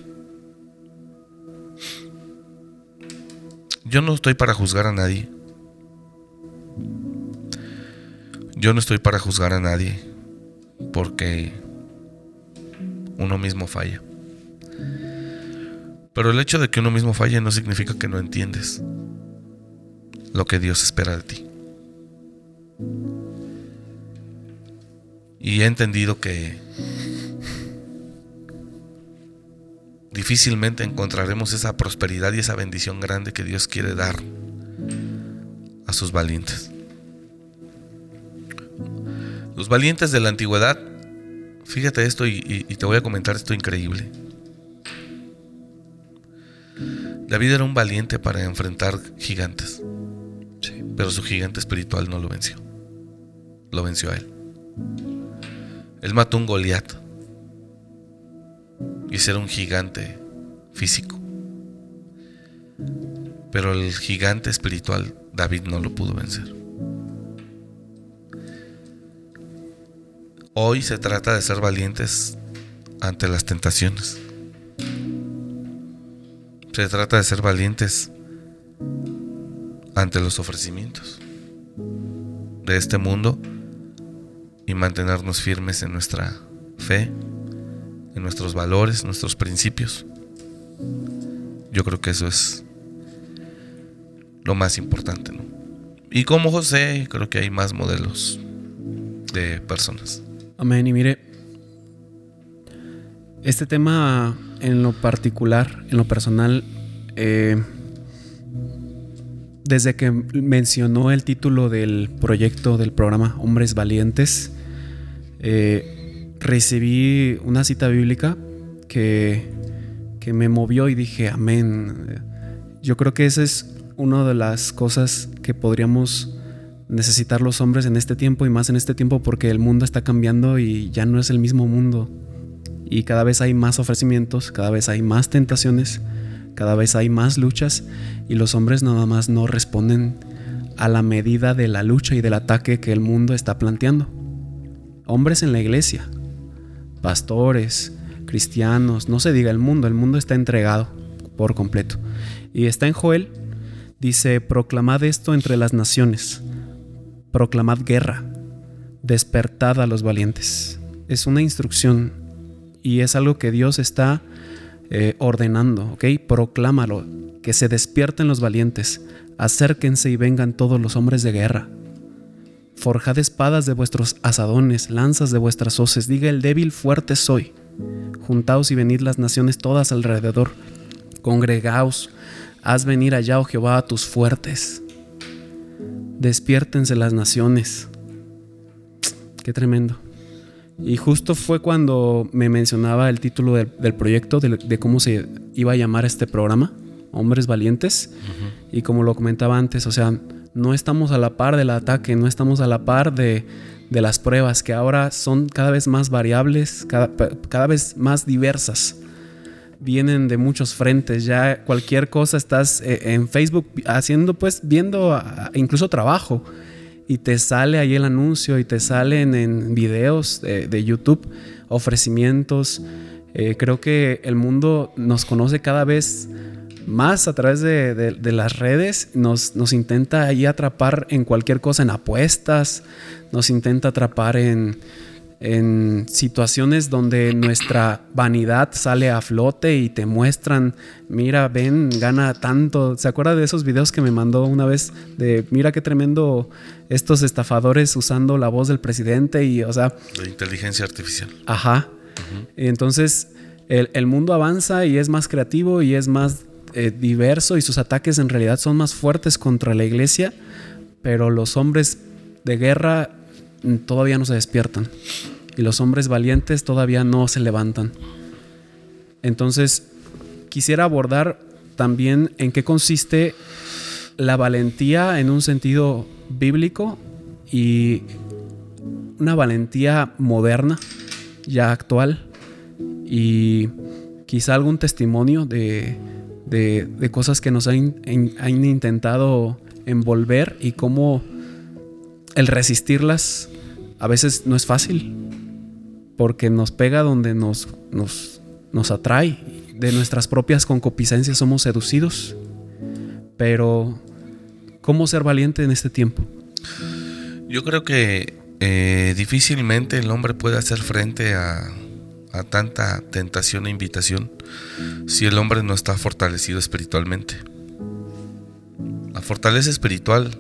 Yo no estoy para juzgar a nadie. Yo no estoy para juzgar a nadie porque uno mismo falla. Pero el hecho de que uno mismo falle no significa que no entiendes lo que Dios espera de ti. Y he entendido que difícilmente encontraremos esa prosperidad y esa bendición grande que Dios quiere dar a sus valientes. Los valientes de la antigüedad, fíjate esto y, y- te voy a comentar esto increíble. David era un valiente para enfrentar gigantes, Sí. pero su gigante espiritual no lo venció. Lo venció a él. Él mató un Goliat. Y ese era un gigante físico. Pero el gigante espiritual, David no lo pudo vencer. Hoy se trata de ser valientes ante las tentaciones. Se trata de ser valientes ante los ofrecimientos de este mundo y mantenernos firmes en nuestra fe, en nuestros valores, nuestros principios. Yo creo que eso es lo más importante, ¿no? Y como José, creo que hay más modelos de personas. Amén. Y mire, este tema en lo particular, en lo personal, eh, desde que mencionó el título del proyecto del programa Hombres Valientes, eh, recibí una cita bíblica que, que me movió y dije, amén. Yo creo que ese es una de las cosas que podríamos necesitar los hombres en este tiempo y más en este tiempo porque el mundo está cambiando y ya no es el mismo mundo. Y cada vez hay más ofrecimientos, cada vez hay más tentaciones, cada vez hay más luchas y los hombres nada más no responden a la medida de la lucha y del ataque que el mundo está planteando. Hombres en la iglesia, pastores, cristianos, no se diga el mundo, el mundo está entregado por completo. Y está en Joel, dice, proclamad esto entre las naciones, proclamad guerra, despertad a los valientes. Es una instrucción y es algo que Dios está eh, ordenando, ¿ok? Proclámalo, que se despierten los valientes, acérquense y vengan todos los hombres de guerra. Forjad espadas de vuestros asadones, lanzas de vuestras hoces, diga el débil, fuerte soy. Juntaos y venid las naciones todas alrededor, congregaos, haz venir allá, oh Jehová, a tus fuertes. Despiértense las naciones. Qué tremendo. Y justo fue cuando me mencionaba el título del, proyecto, de, cómo se iba a llamar este programa, Hombres Valientes. Y como lo comentaba antes, o sea, no estamos a la par del ataque, no estamos a la par de, las pruebas, que ahora son cada vez más variables, cada, cada vez más diversas vienen de muchos frentes. Ya cualquier cosa estás eh, en Facebook haciendo, pues, viendo incluso trabajo y te sale ahí el anuncio y te salen en videos de, YouTube ofrecimientos. Eh, creo que el mundo nos conoce cada vez más a través de, las redes, nos, nos, intenta ahí atrapar en cualquier cosa, en apuestas, nos intenta atrapar en, en situaciones donde nuestra vanidad sale a flote y te muestran, mira, ven, gana tanto. ¿Se acuerda de esos videos que me mandó una vez de, mira qué tremendo estos estafadores usando la voz del presidente y, o sea... De inteligencia artificial. Ajá. Entonces, el, mundo avanza y es más creativo y es más eh, diverso y sus ataques en realidad son más fuertes contra la iglesia, pero los hombres de guerra todavía no se despiertan y los hombres valientes todavía no se levantan. Entonces, quisiera abordar también en qué consiste la valentía en un sentido bíblico y una valentía moderna, ya actual, y quizá algún testimonio de, cosas que nos han, han intentado envolver y cómo el resistirlas a veces no es fácil, porque nos pega donde nos, nos, nos atrae. De nuestras propias concupiscencias somos seducidos. Pero, ¿cómo ser valiente en este tiempo? Yo creo que eh, difícilmente el hombre puede hacer frente a, a tanta tentación e invitación si el hombre no está fortalecido espiritualmente. La fortaleza espiritual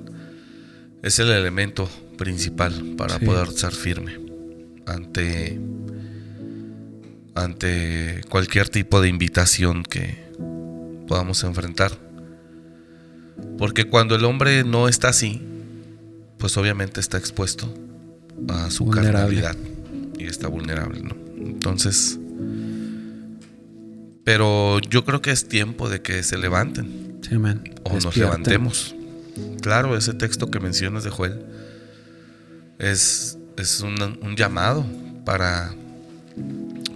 es el elemento principal para poder ser firme ante ante cualquier tipo de invitación que podamos enfrentar. Porque cuando el hombre no está así, pues obviamente está expuesto a su carnalidad y está vulnerable, ¿no? Entonces, pero yo creo que es tiempo de que se levanten. O nos levantemos. Claro, ese texto que mencionas de Joel es, es un, llamado para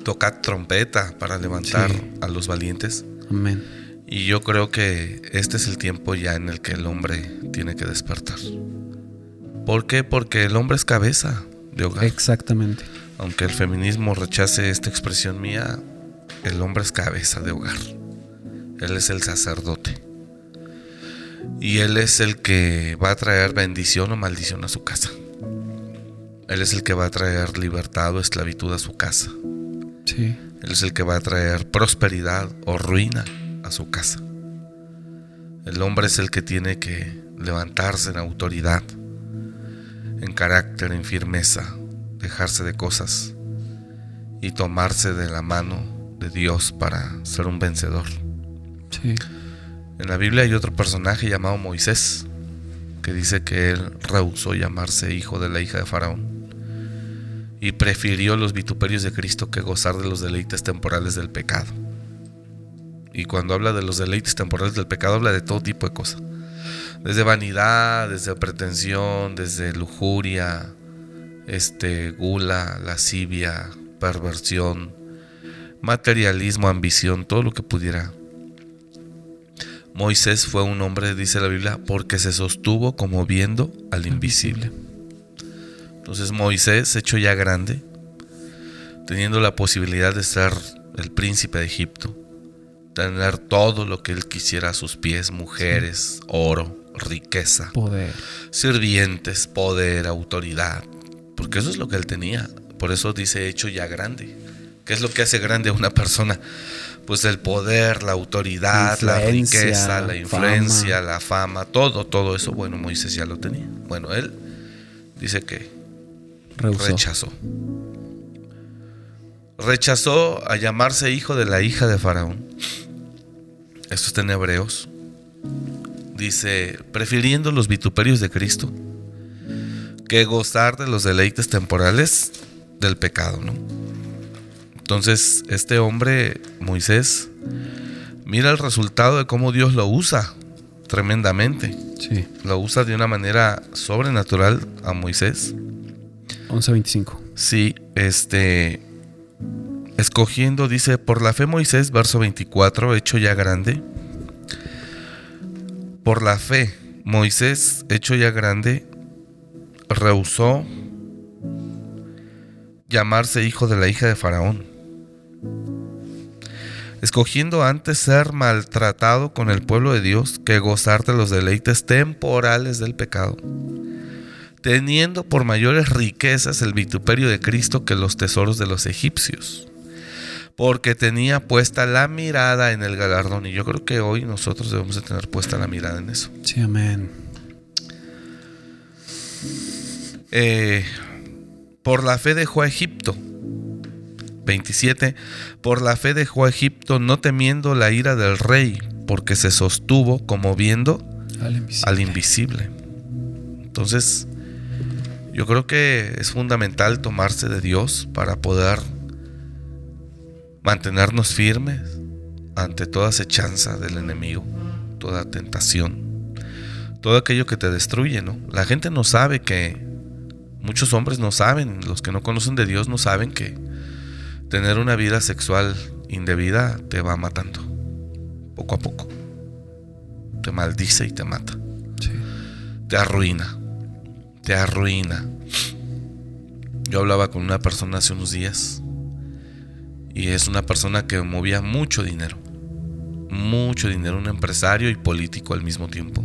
tocar trompeta, para levantar a los valientes. Amén. Y yo creo que este es el tiempo ya en el que el hombre tiene que despertar. ¿Por qué? Porque el hombre es cabeza de hogar. Exactamente. Aunque el feminismo rechace esta expresión mía, el hombre es cabeza de hogar. Él es el sacerdote. Y Él es el que va a traer bendición o maldición a su casa. Él es el que va a traer libertad o esclavitud a su casa. Sí. Él es el que va a traer prosperidad o ruina a su casa. El hombre es el que tiene que levantarse en autoridad, en carácter, en firmeza, dejarse de cosas y tomarse de la mano de Dios para ser un vencedor. Sí. En la Biblia hay otro personaje llamado Moisés, que dice que él rehusó llamarse hijo de la hija de Faraón y prefirió los vituperios de Cristo que gozar de los deleites temporales del pecado. Y cuando habla de los deleites temporales del pecado, habla de todo tipo de cosas. Desde vanidad, desde pretensión, desde lujuria, este, gula, lascivia, perversión, materialismo, ambición, todo lo que pudiera. Moisés fue un hombre, dice la Biblia, porque se sostuvo como viendo al invisible. Entonces Moisés, hecho ya grande, teniendo la posibilidad de ser el príncipe de Egipto, tener todo lo que él quisiera a sus pies, mujeres, oro, riqueza, Poder. sirvientes, poder, autoridad, porque eso es lo que él tenía. Por eso dice hecho ya grande. ¿Qué es lo que hace grande a una persona? Pues el poder, la autoridad, la riqueza, la influencia, fama. la fama, todo, todo eso, bueno, Moisés ya lo tenía. Bueno, él dice que Rehusó. rechazó. Rechazó a llamarse hijo de la hija de Faraón. Esto está en Hebreos. Dice, prefiriendo los vituperios de Cristo que gozar de los deleites temporales del pecado, ¿no? Entonces, este hombre, Moisés, mira el resultado de cómo Dios lo usa tremendamente. Sí. Lo usa de una manera sobrenatural a Moisés. 11.25. Sí, este. Escogiendo, dice, por la fe Moisés, verso 24, hecho ya grande. Por la fe Moisés, hecho ya grande, rehusó llamarse hijo de la hija de Faraón. Escogiendo antes ser maltratado con el pueblo de Dios que gozar de los deleites temporales del pecado teniendo por mayores riquezas el vituperio de Cristo que los tesoros de los egipcios, porque tenía puesta la mirada en el galardón. Y yo creo que hoy nosotros debemos de tener puesta la mirada en eso. Sí, amén. Eh, por la fe dejó a Egipto. 27. Por la fe dejó a Egipto no temiendo la ira del rey, porque se sostuvo como viendo Al invisible. al invisible. Entonces, yo creo que es fundamental tomarse de Dios para poder mantenernos firmes ante toda acechanza del enemigo, toda tentación, todo aquello que te destruye, ¿no? La gente no sabe que, muchos hombres no saben, los que no conocen de Dios no saben que tener una vida sexual indebida te va matando, poco a poco. Te maldice y te mata Sí. te arruina. Te arruina. Yo hablaba con una persona hace unos días y es una persona que movía mucho dinero. Mucho dinero, un empresario y político al mismo tiempo.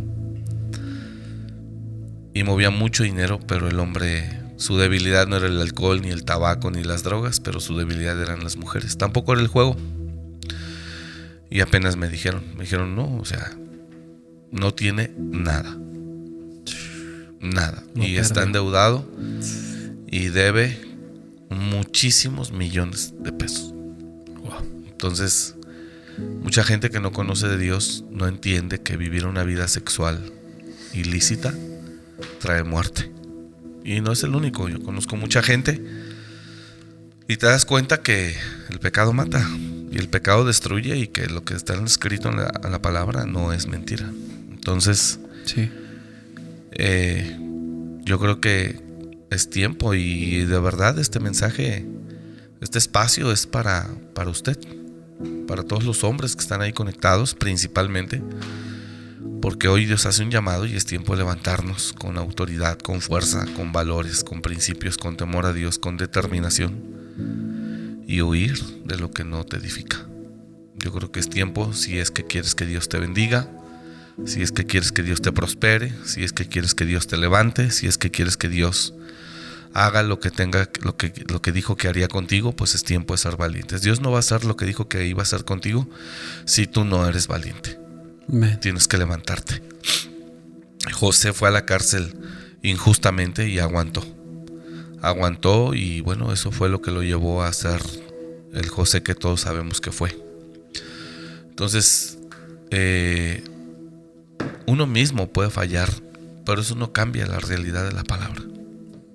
Y movía mucho dinero, pero el hombre, su debilidad no era el alcohol, ni el tabaco, ni las drogas, pero su debilidad eran las mujeres. Tampoco era el juego. Y apenas me dijeron, me dijeron, no, o sea, no tiene nada. Nada. No y está endeudado y debe muchísimos millones de pesos. Entonces, mucha gente que no conoce de Dios no entiende que vivir una vida sexual ilícita trae muerte. Y no es el único, yo conozco mucha gente y te das cuenta que el pecado mata y el pecado destruye y que lo que está escrito en la, en la palabra no es mentira. Entonces, Sí. eh, yo creo que es tiempo y de verdad este mensaje, este espacio es para, para usted, para todos los hombres que están ahí conectados principalmente, porque hoy Dios hace un llamado y es tiempo de levantarnos con autoridad, con fuerza, con valores, con principios, con temor a Dios, con determinación y huir de lo que no te edifica. Yo creo que es tiempo, si es que quieres que Dios te bendiga, si es que quieres que Dios te prospere, si es que quieres que Dios te levante, si es que quieres que Dios haga lo que tenga, lo que, dijo que haría contigo, pues es tiempo de ser valientes. Dios no va a hacer lo que dijo que iba a hacer contigo si tú no eres valiente. Tienes que levantarte. José fue a la cárcel injustamente y aguantó. Aguantó y bueno, eso fue lo que lo llevó a ser el José que todos sabemos que fue. Entonces, eh, uno mismo puede fallar, pero eso no cambia la realidad de la palabra.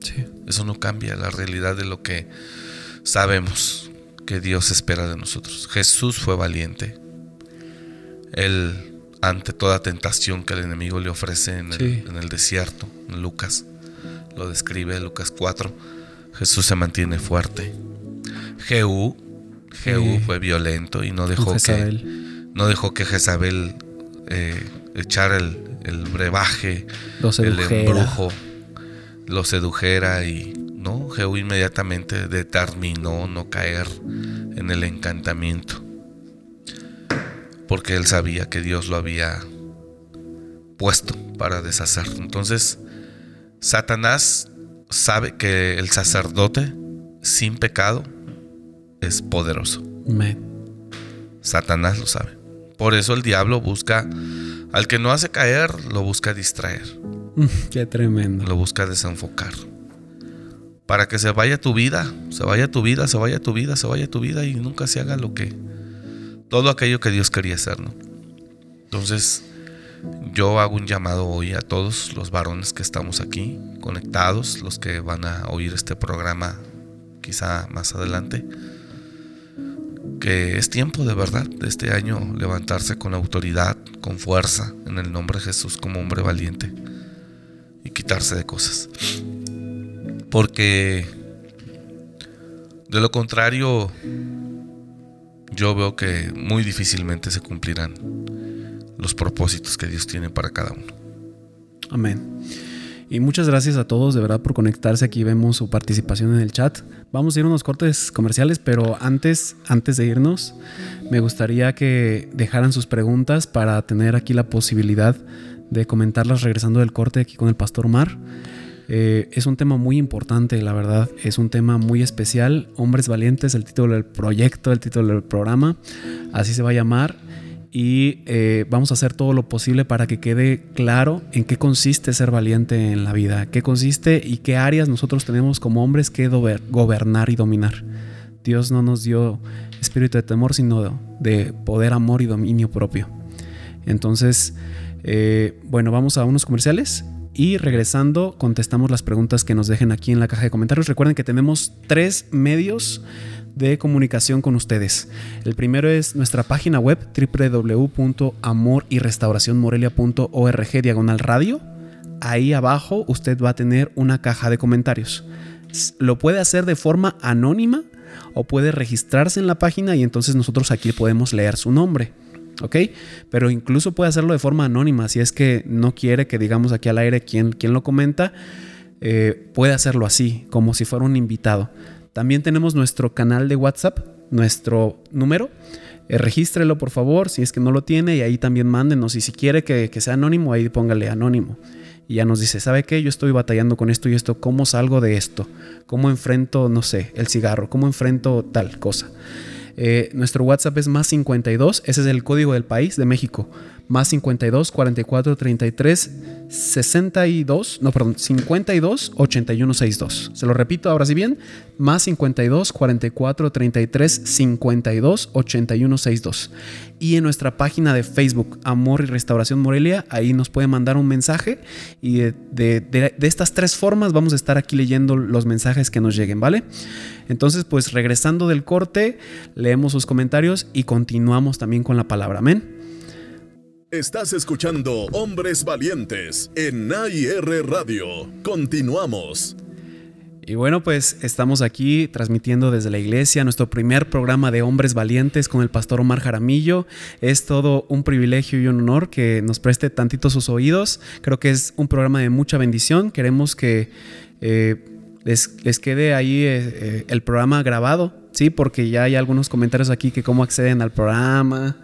Sí. Eso no cambia la realidad de lo que sabemos que Dios espera de nosotros. Jesús fue valiente. Él ante toda tentación que el enemigo le ofrece en el, desierto. En Lucas lo describe Lucas 4. Jesús se mantiene fuerte. Jehú, Jehú fue violento y no dejó que no dejó que Jezabel eh, echara el, el brebaje, el embrujo, lo sedujera y no, Jehú inmediatamente determinó no caer en el encantamiento porque él sabía que Dios lo había puesto para deshacer. Entonces, Satanás sabe que el sacerdote sin pecado es poderoso. Satanás lo sabe. Por eso el diablo busca al que no hace caer, lo busca distraer. Qué tremendo. Lo busca desenfocar. Para que se vaya tu vida, se vaya tu vida, se vaya tu vida, se vaya tu vida y nunca se haga lo que todo aquello que Dios quería hacer, ¿no? Entonces, yo hago un llamado hoy a todos los varones que estamos aquí conectados, los que van a oír este programa quizá más adelante, que es tiempo de verdad de este año levantarse con autoridad, con fuerza, en el nombre de Jesús como hombre valiente y quitarse de cosas. Porque de lo contrario, yo veo que muy difícilmente se cumplirán los propósitos que Dios tiene para cada uno. Amén. Y muchas gracias a todos de verdad por conectarse. Aquí vemos su participación en el chat. Vamos a ir a unos cortes comerciales, pero antes, antes de irnos, me gustaría que dejaran sus preguntas para tener aquí la posibilidad de comentarlas regresando del corte aquí con el Pastor Mar. Eh, es un tema muy importante, la verdad. Es un tema muy especial. Hombres Valientes, el título del proyecto, el título del programa. Así se va a llamar. Y eh, vamos a hacer todo lo posible para que quede claro en qué consiste ser valiente en la vida, qué consiste y qué áreas nosotros tenemos como hombres que gobernar y dominar. Dios no nos dio espíritu de temor, sino de poder, amor y dominio propio. Entonces, eh, bueno, vamos a unos comerciales y regresando, contestamos las preguntas que nos dejen aquí en la caja de comentarios. Recuerden que tenemos tres medios de comunicación con ustedes. El primero es nuestra página web www.amoryrestauracionmorelia.org diagonal radio. Ahí abajo usted va a tener una caja de comentarios. Lo puede hacer de forma anónima o puede registrarse en la página y entonces nosotros aquí podemos leer su nombre. ¿Ok? Pero incluso puede hacerlo de forma anónima, si es que no quiere que digamos aquí al aire quién, quién lo comenta, eh, puede hacerlo así, como si fuera un invitado. También tenemos nuestro canal de WhatsApp, nuestro número. Eh, regístrelo por favor, si es que no lo tiene, y ahí también mándenos. Y si quiere que, que sea anónimo, ahí póngale anónimo. Y ya nos dice, ¿sabe qué? Yo estoy batallando con esto y esto. ¿Cómo salgo de esto? ¿Cómo enfrento, no sé, el cigarro? ¿Cómo enfrento tal cosa? Eh, nuestro WhatsApp es más 52, ese es el código del país de México. Más 52 44 33 62, no, perdón, 52 81 62. Se lo repito ahora sí bien, más 52 44 33 52 81 62. Y en nuestra página de Facebook, Amor y Restauración Morelia, ahí nos puede mandar un mensaje y de, de estas tres formas vamos a estar aquí leyendo los mensajes que nos lleguen, ¿vale? Entonces, pues regresando del corte, leemos sus comentarios y continuamos también con la palabra. Amén. Estás escuchando Hombres Valientes en AIR Radio. Continuamos. Y bueno, pues estamos aquí transmitiendo desde la iglesia nuestro primer programa de Hombres Valientes con el pastor Omar Jaramillo. Es todo un privilegio y un honor que nos preste tantito sus oídos. Creo que es un programa de mucha bendición. Queremos que eh, les, quede ahí eh, eh, el programa grabado, ¿sí? Porque ya hay algunos comentarios aquí que cómo acceden al programa,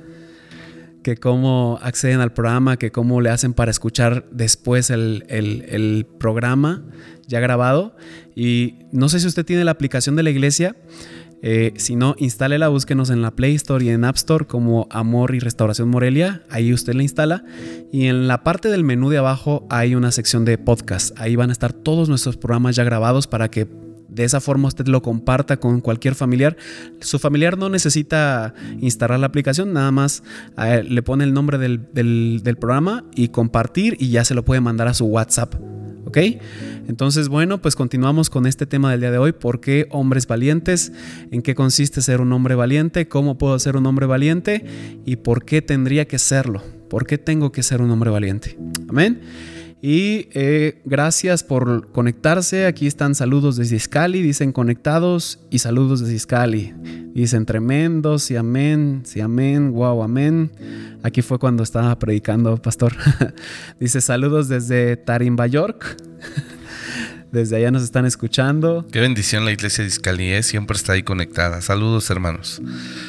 que cómo acceden al programa, que cómo le hacen para escuchar después el, el programa ya grabado. Y no sé si usted tiene la aplicación de la iglesia. Eh, si no, instálela, búsquenos en la Play Store y en App Store como Amor y Restauración Morelia. Ahí usted la instala. Y en la parte del menú de abajo hay una sección de podcast. Ahí van a estar todos nuestros programas ya grabados para que de esa forma usted lo comparta con cualquier familiar. Su familiar no necesita instalar la aplicación, nada más le pone el nombre del, del programa y compartir y ya se lo puede mandar a su WhatsApp. ¿Ok? Entonces, bueno, pues continuamos con este tema del día de hoy. ¿Por qué hombres valientes? ¿En qué consiste ser un hombre valiente? ¿Cómo puedo ser un hombre valiente? ¿Y por qué tendría que serlo? ¿Por qué tengo que ser un hombre valiente? Amén. Y eh, gracias por conectarse. Aquí están saludos desde Iscali. Dicen conectados y saludos desde Iscali. Dicen tremendos y amén. Sí, amén. Wow, amén. Aquí fue cuando estaba predicando, pastor. Dice saludos desde Tarimba, York. Desde allá nos están escuchando. Qué bendición la iglesia de ¿eh? siempre está ahí conectada. Saludos hermanos.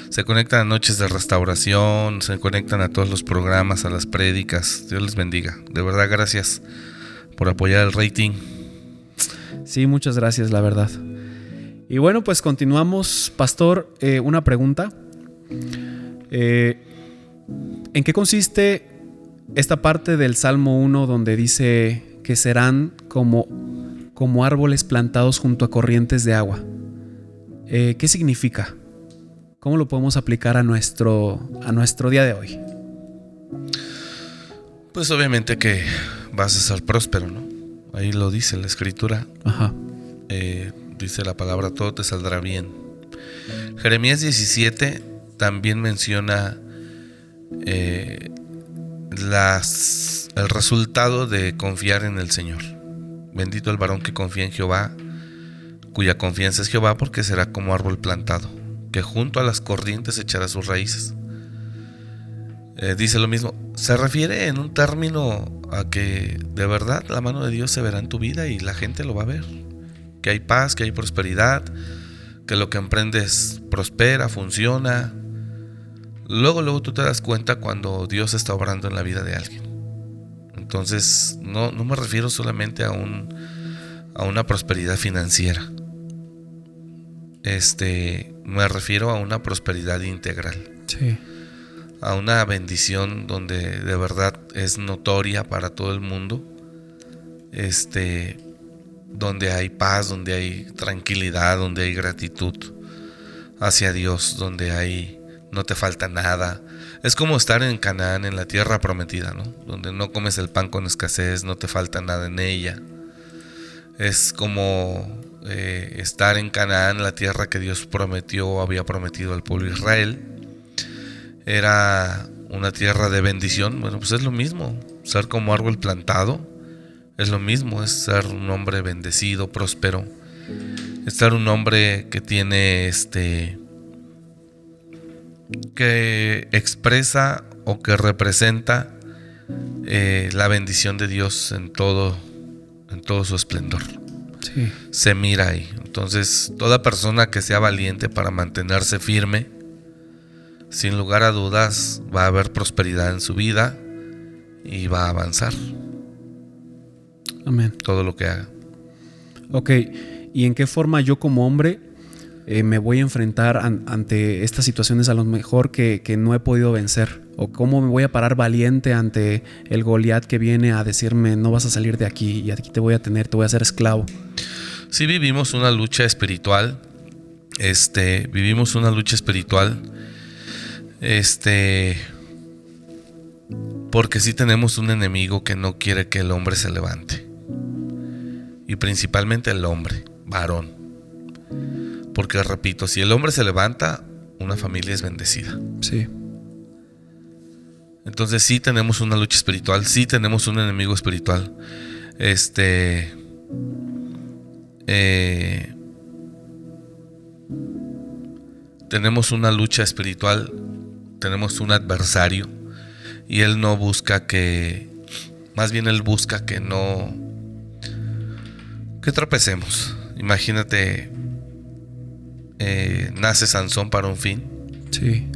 Se conectan a noches de restauración, se conectan a todos los programas, a las prédicas. Dios les bendiga. De verdad, gracias por apoyar el rating. Sí, muchas gracias, la verdad. Y bueno, pues continuamos. Pastor, eh, una pregunta. Eh, ¿En qué consiste esta parte del Salmo 1 donde dice que serán como como árboles plantados junto a corrientes de agua. Eh, ¿Qué significa? ¿Cómo lo podemos aplicar a nuestro, a nuestro día de hoy? Pues obviamente que vas a ser próspero, ¿no? Ahí lo dice la escritura. Ajá. Eh, dice la palabra, todo te saldrá bien. Jeremías 17 también menciona eh, las, el resultado de confiar en el Señor. Bendito el varón que confía en Jehová, cuya confianza es Jehová, porque será como árbol plantado, que junto a las corrientes echará sus raíces. Eh, dice lo mismo, se refiere en un término a que de verdad la mano de Dios se verá en tu vida y la gente lo va a ver. Que hay paz, que hay prosperidad, que lo que emprendes prospera, funciona. Luego, luego tú te das cuenta cuando Dios está obrando en la vida de alguien. Entonces, no, no me refiero solamente a, un, a una prosperidad financiera. Este, me refiero a una prosperidad integral. Sí. A una bendición donde de verdad es notoria para todo el mundo. Este, donde hay paz, donde hay tranquilidad, donde hay gratitud hacia Dios, donde hay no te falta nada, es como estar en Canaán, en la tierra prometida, ¿no? Donde no comes el pan con escasez, no te falta nada en ella. Es como eh, estar en Canaán, la tierra que Dios prometió, había prometido al pueblo de Israel. Era una tierra de bendición. Bueno, pues es lo mismo. Ser como árbol plantado es lo mismo. Es ser un hombre bendecido, próspero. Estar un hombre que tiene este que expresa o que representa eh, la bendición de Dios en todo, en todo su esplendor. Se mira ahí. Entonces, toda persona que sea valiente para mantenerse firme, sin lugar a dudas, va a haber prosperidad en su vida y va a avanzar. Amén. Todo lo que haga. Ok, ¿y en qué forma yo como hombre eh, me voy a enfrentar ante estas situaciones a lo mejor que, no he podido vencer? ¿O cómo me voy a parar valiente ante el Goliat que viene a decirme no vas a salir de aquí y aquí te voy a tener, te voy a hacer esclavo? Sí vivimos una lucha espiritual, este, vivimos una lucha espiritual, este, porque sí tenemos un enemigo que no quiere que el hombre se levante. Y principalmente el hombre, varón. Porque repito, si el hombre se levanta, una familia es bendecida. Sí. Entonces sí tenemos una lucha espiritual, sí tenemos un enemigo espiritual. Este... Eh, tenemos una lucha espiritual, tenemos un adversario y él no busca que, más bien él busca que no, que tropecemos. Imagínate eh, nace Sansón para un fin. Sí.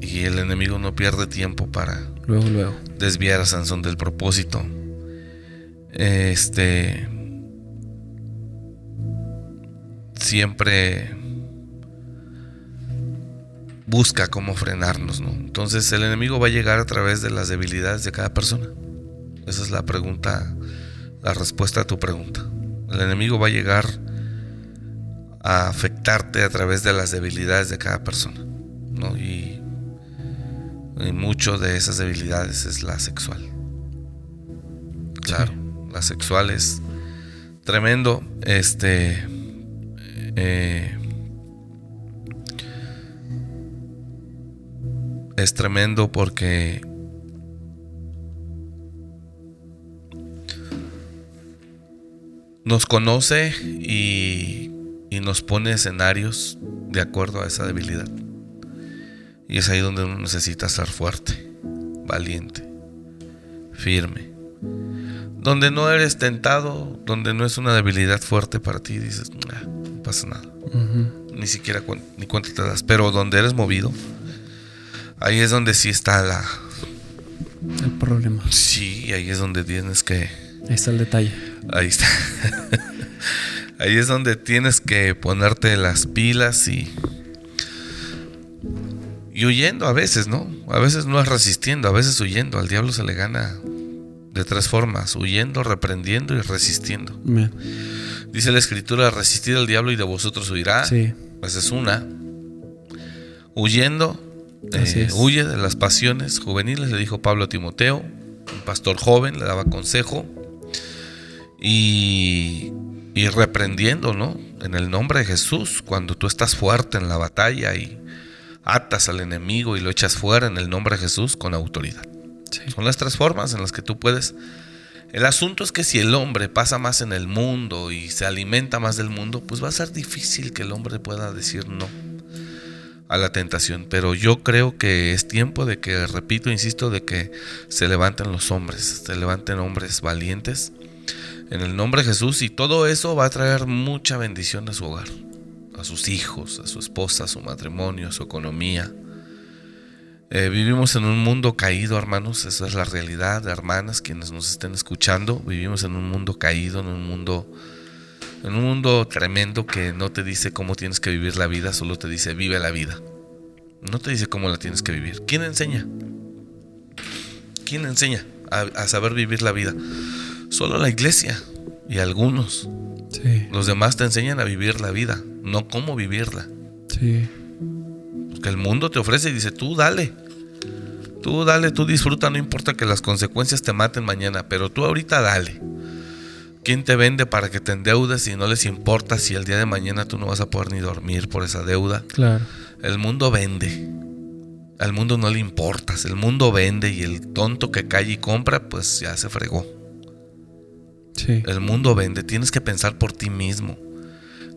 Y el enemigo no pierde tiempo para luego, luego. desviar a Sansón del propósito. Este siempre busca cómo frenarnos, ¿no? Entonces el enemigo va a llegar a través de las debilidades de cada persona. Esa es la pregunta, la respuesta a tu pregunta. El enemigo va a llegar a afectarte a través de las debilidades de cada persona. ¿no? Y, y, mucho de esas debilidades es la sexual. Claro, la sexual es tremendo. Este. Eh, es tremendo porque. Nos conoce y y nos pone escenarios de acuerdo a esa debilidad. Y es ahí donde uno necesita estar fuerte, valiente, firme. Donde no eres tentado, donde no es una debilidad fuerte para ti, dices, no pasa nada. Ni siquiera ni cuenta te das. Pero donde eres movido, ahí es donde sí está la... El problema. Sí, ahí es donde tienes que... Ahí está el detalle. Ahí está. ahí es donde tienes que ponerte las pilas y y huyendo a veces, ¿no? A veces no es resistiendo, a veces huyendo. Al diablo se le gana de tres formas, huyendo, reprendiendo y resistiendo. Dice la escritura, resistir al diablo y de vosotros huirá. Sí. Esa es una. Huyendo, eh, huye de las pasiones juveniles, le dijo Pablo a Timoteo, un pastor joven, le daba consejo. Y, y reprendiendo, ¿no? En el nombre de Jesús, cuando tú estás fuerte en la batalla y atas al enemigo y lo echas fuera en el nombre de Jesús con autoridad. Son las tres formas en las que tú puedes. El asunto es que si el hombre pasa más en el mundo y se alimenta más del mundo, pues va a ser difícil que el hombre pueda decir no a la tentación. Pero yo creo que es tiempo de que, repito, insisto, de que se levanten los hombres, se levanten hombres valientes en el nombre de Jesús y todo eso va a traer mucha bendición a su hogar a sus hijos, a su esposa, a su matrimonio, a su economía. Eh, vivimos en un mundo caído, hermanos, esa es la realidad, hermanas, quienes nos estén escuchando. Vivimos en un mundo caído, en un mundo, en un mundo tremendo que no te dice cómo tienes que vivir la vida, solo te dice vive la vida. No te dice cómo la tienes que vivir. ¿Quién enseña? ¿Quién enseña a saber vivir la vida? Solo la iglesia y algunos. Los demás te enseñan a vivir la vida, no cómo vivirla. Sí. Porque el mundo te ofrece y dice, tú dale. Tú dale, tú disfruta, no importa que las consecuencias te maten mañana, pero tú ahorita dale. ¿Quién te vende para que te endeudes y no les importa si el día de mañana tú no vas a poder ni dormir por esa deuda? Claro. El mundo vende. Al mundo no le importas. El mundo vende y el tonto que cae y compra, pues ya se fregó. El mundo vende, tienes que pensar por ti mismo.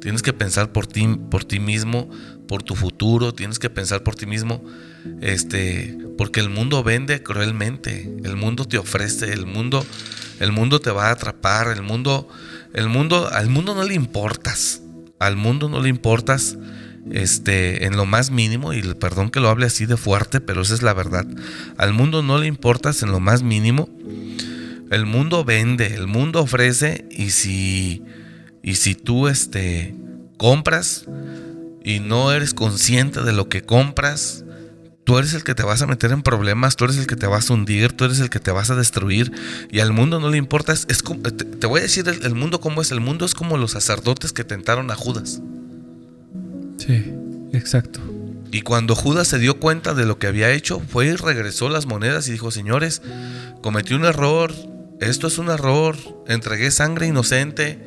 Tienes que pensar por ti, por ti mismo, por tu futuro, tienes que pensar por ti mismo, este, porque el mundo vende cruelmente, el mundo te ofrece, el mundo, el mundo te va a atrapar, el mundo, el mundo, al mundo no le importas, al mundo no le importas, este, en lo más mínimo, y perdón que lo hable así de fuerte, pero esa es la verdad, al mundo no le importas en lo más mínimo el mundo vende, el mundo ofrece y si y si tú este compras y no eres consciente de lo que compras, tú eres el que te vas a meter en problemas, tú eres el que te vas a hundir, tú eres el que te vas a destruir y al mundo no le importa. Es, te, voy a decir el, el, mundo cómo es. El mundo es como los sacerdotes que tentaron a Judas. Sí, exacto. Y cuando Judas se dio cuenta de lo que había hecho, fue y regresó las monedas y dijo, señores, cometí un error, esto es un error, entregué sangre inocente,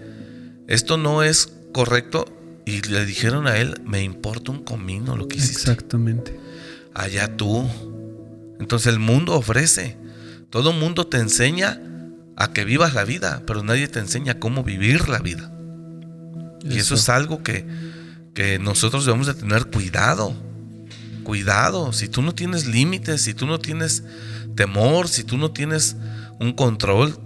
esto no es correcto. Y le dijeron a él, me importa un comino lo que hiciste. Exactamente. Allá tú. Entonces el mundo ofrece, todo mundo te enseña a que vivas la vida, pero nadie te enseña cómo vivir la vida. Y eso es algo que, que nosotros debemos de tener cuidado. Cuidado, si tú no tienes límites, si tú no tienes temor, si tú no tienes un control,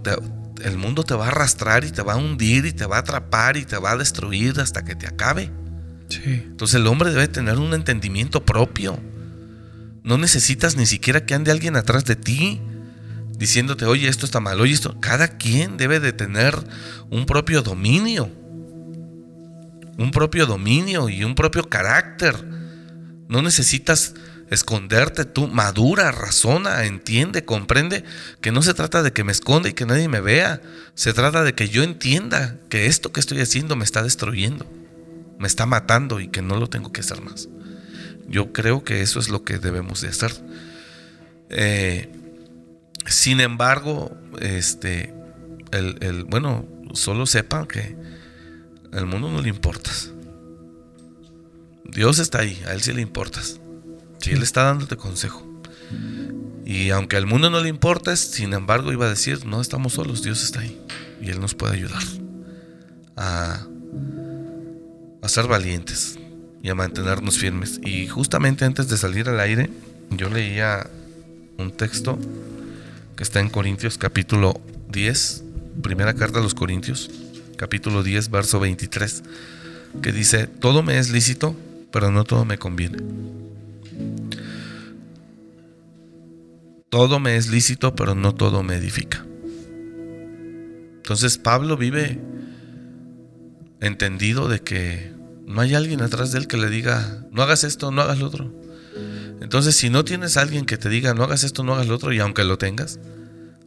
el mundo te va a arrastrar y te va a hundir y te va a atrapar y te va a destruir hasta que te acabe. Entonces el hombre debe tener un entendimiento propio. No necesitas ni siquiera que ande alguien atrás de ti diciéndote, oye, esto está mal, oye, esto. Cada quien debe de tener un propio dominio. Un propio dominio y un propio carácter. No necesitas esconderte tú, madura, razona, entiende, comprende que no se trata de que me esconda y que nadie me vea, se trata de que yo entienda que esto que estoy haciendo me está destruyendo, me está matando y que no lo tengo que hacer más. Yo creo que eso es lo que debemos de hacer. Eh, sin embargo, este, el, bueno, solo sepan que el mundo no le importas. Dios está ahí, a Él sí le importas. Si Él está dándote consejo. Y aunque al mundo no le importa, sin embargo iba a decir, no estamos solos, Dios está ahí y Él nos puede ayudar. a ser valientes y a mantenernos firmes. Y justamente antes de salir al aire, yo leía un texto que está en Corintios capítulo 10, primera carta a los Corintios, capítulo 10, verso 23, que dice, todo me es lícito, pero no todo me conviene. Todo me es lícito, pero no todo me edifica. Entonces Pablo vive entendido de que no hay alguien atrás de él que le diga, no hagas esto, no hagas lo otro. Entonces, si no tienes alguien que te diga, no hagas esto, no hagas lo otro, y aunque lo tengas,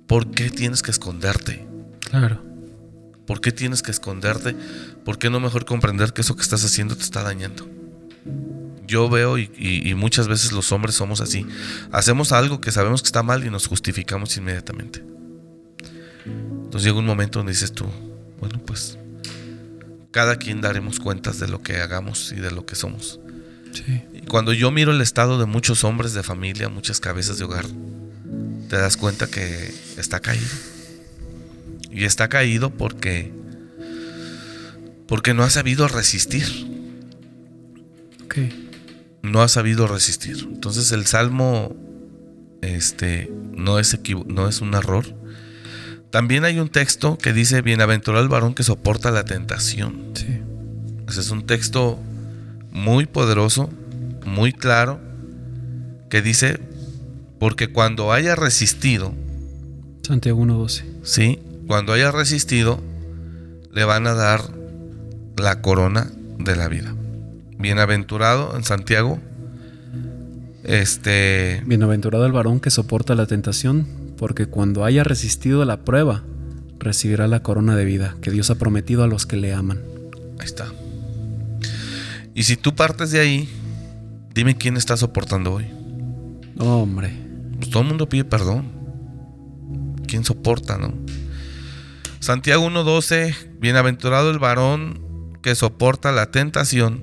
¿por qué tienes que esconderte? Claro. ¿Por qué tienes que esconderte? ¿Por qué no mejor comprender que eso que estás haciendo te está dañando? Yo veo y, muchas veces los hombres somos así. Hacemos algo que sabemos que está mal y nos justificamos inmediatamente. Entonces llega un momento donde dices tú, bueno, pues cada quien daremos cuentas de lo que hagamos y de lo que somos. Y cuando yo miro el estado de muchos hombres de familia, muchas cabezas de hogar, te das cuenta que está caído. Y está caído porque porque no ha sabido resistir. No ha sabido resistir. Entonces el salmo este no es no es un error. También hay un texto que dice bienaventurado el varón que soporta la tentación. Sí. Ese es un texto muy poderoso, muy claro que dice porque cuando haya resistido Santiago 1:12. Sí, cuando haya resistido, le van a dar la corona de la vida. Bienaventurado en Santiago. Este. Bienaventurado el varón que soporta la tentación, porque cuando haya resistido la prueba, recibirá la corona de vida que Dios ha prometido a los que le aman. Ahí está. Y si tú partes de ahí, dime quién está soportando hoy. Hombre. Pues todo el mundo pide perdón. ¿Quién soporta, no? Santiago 1.12, bienaventurado el varón que soporta la tentación,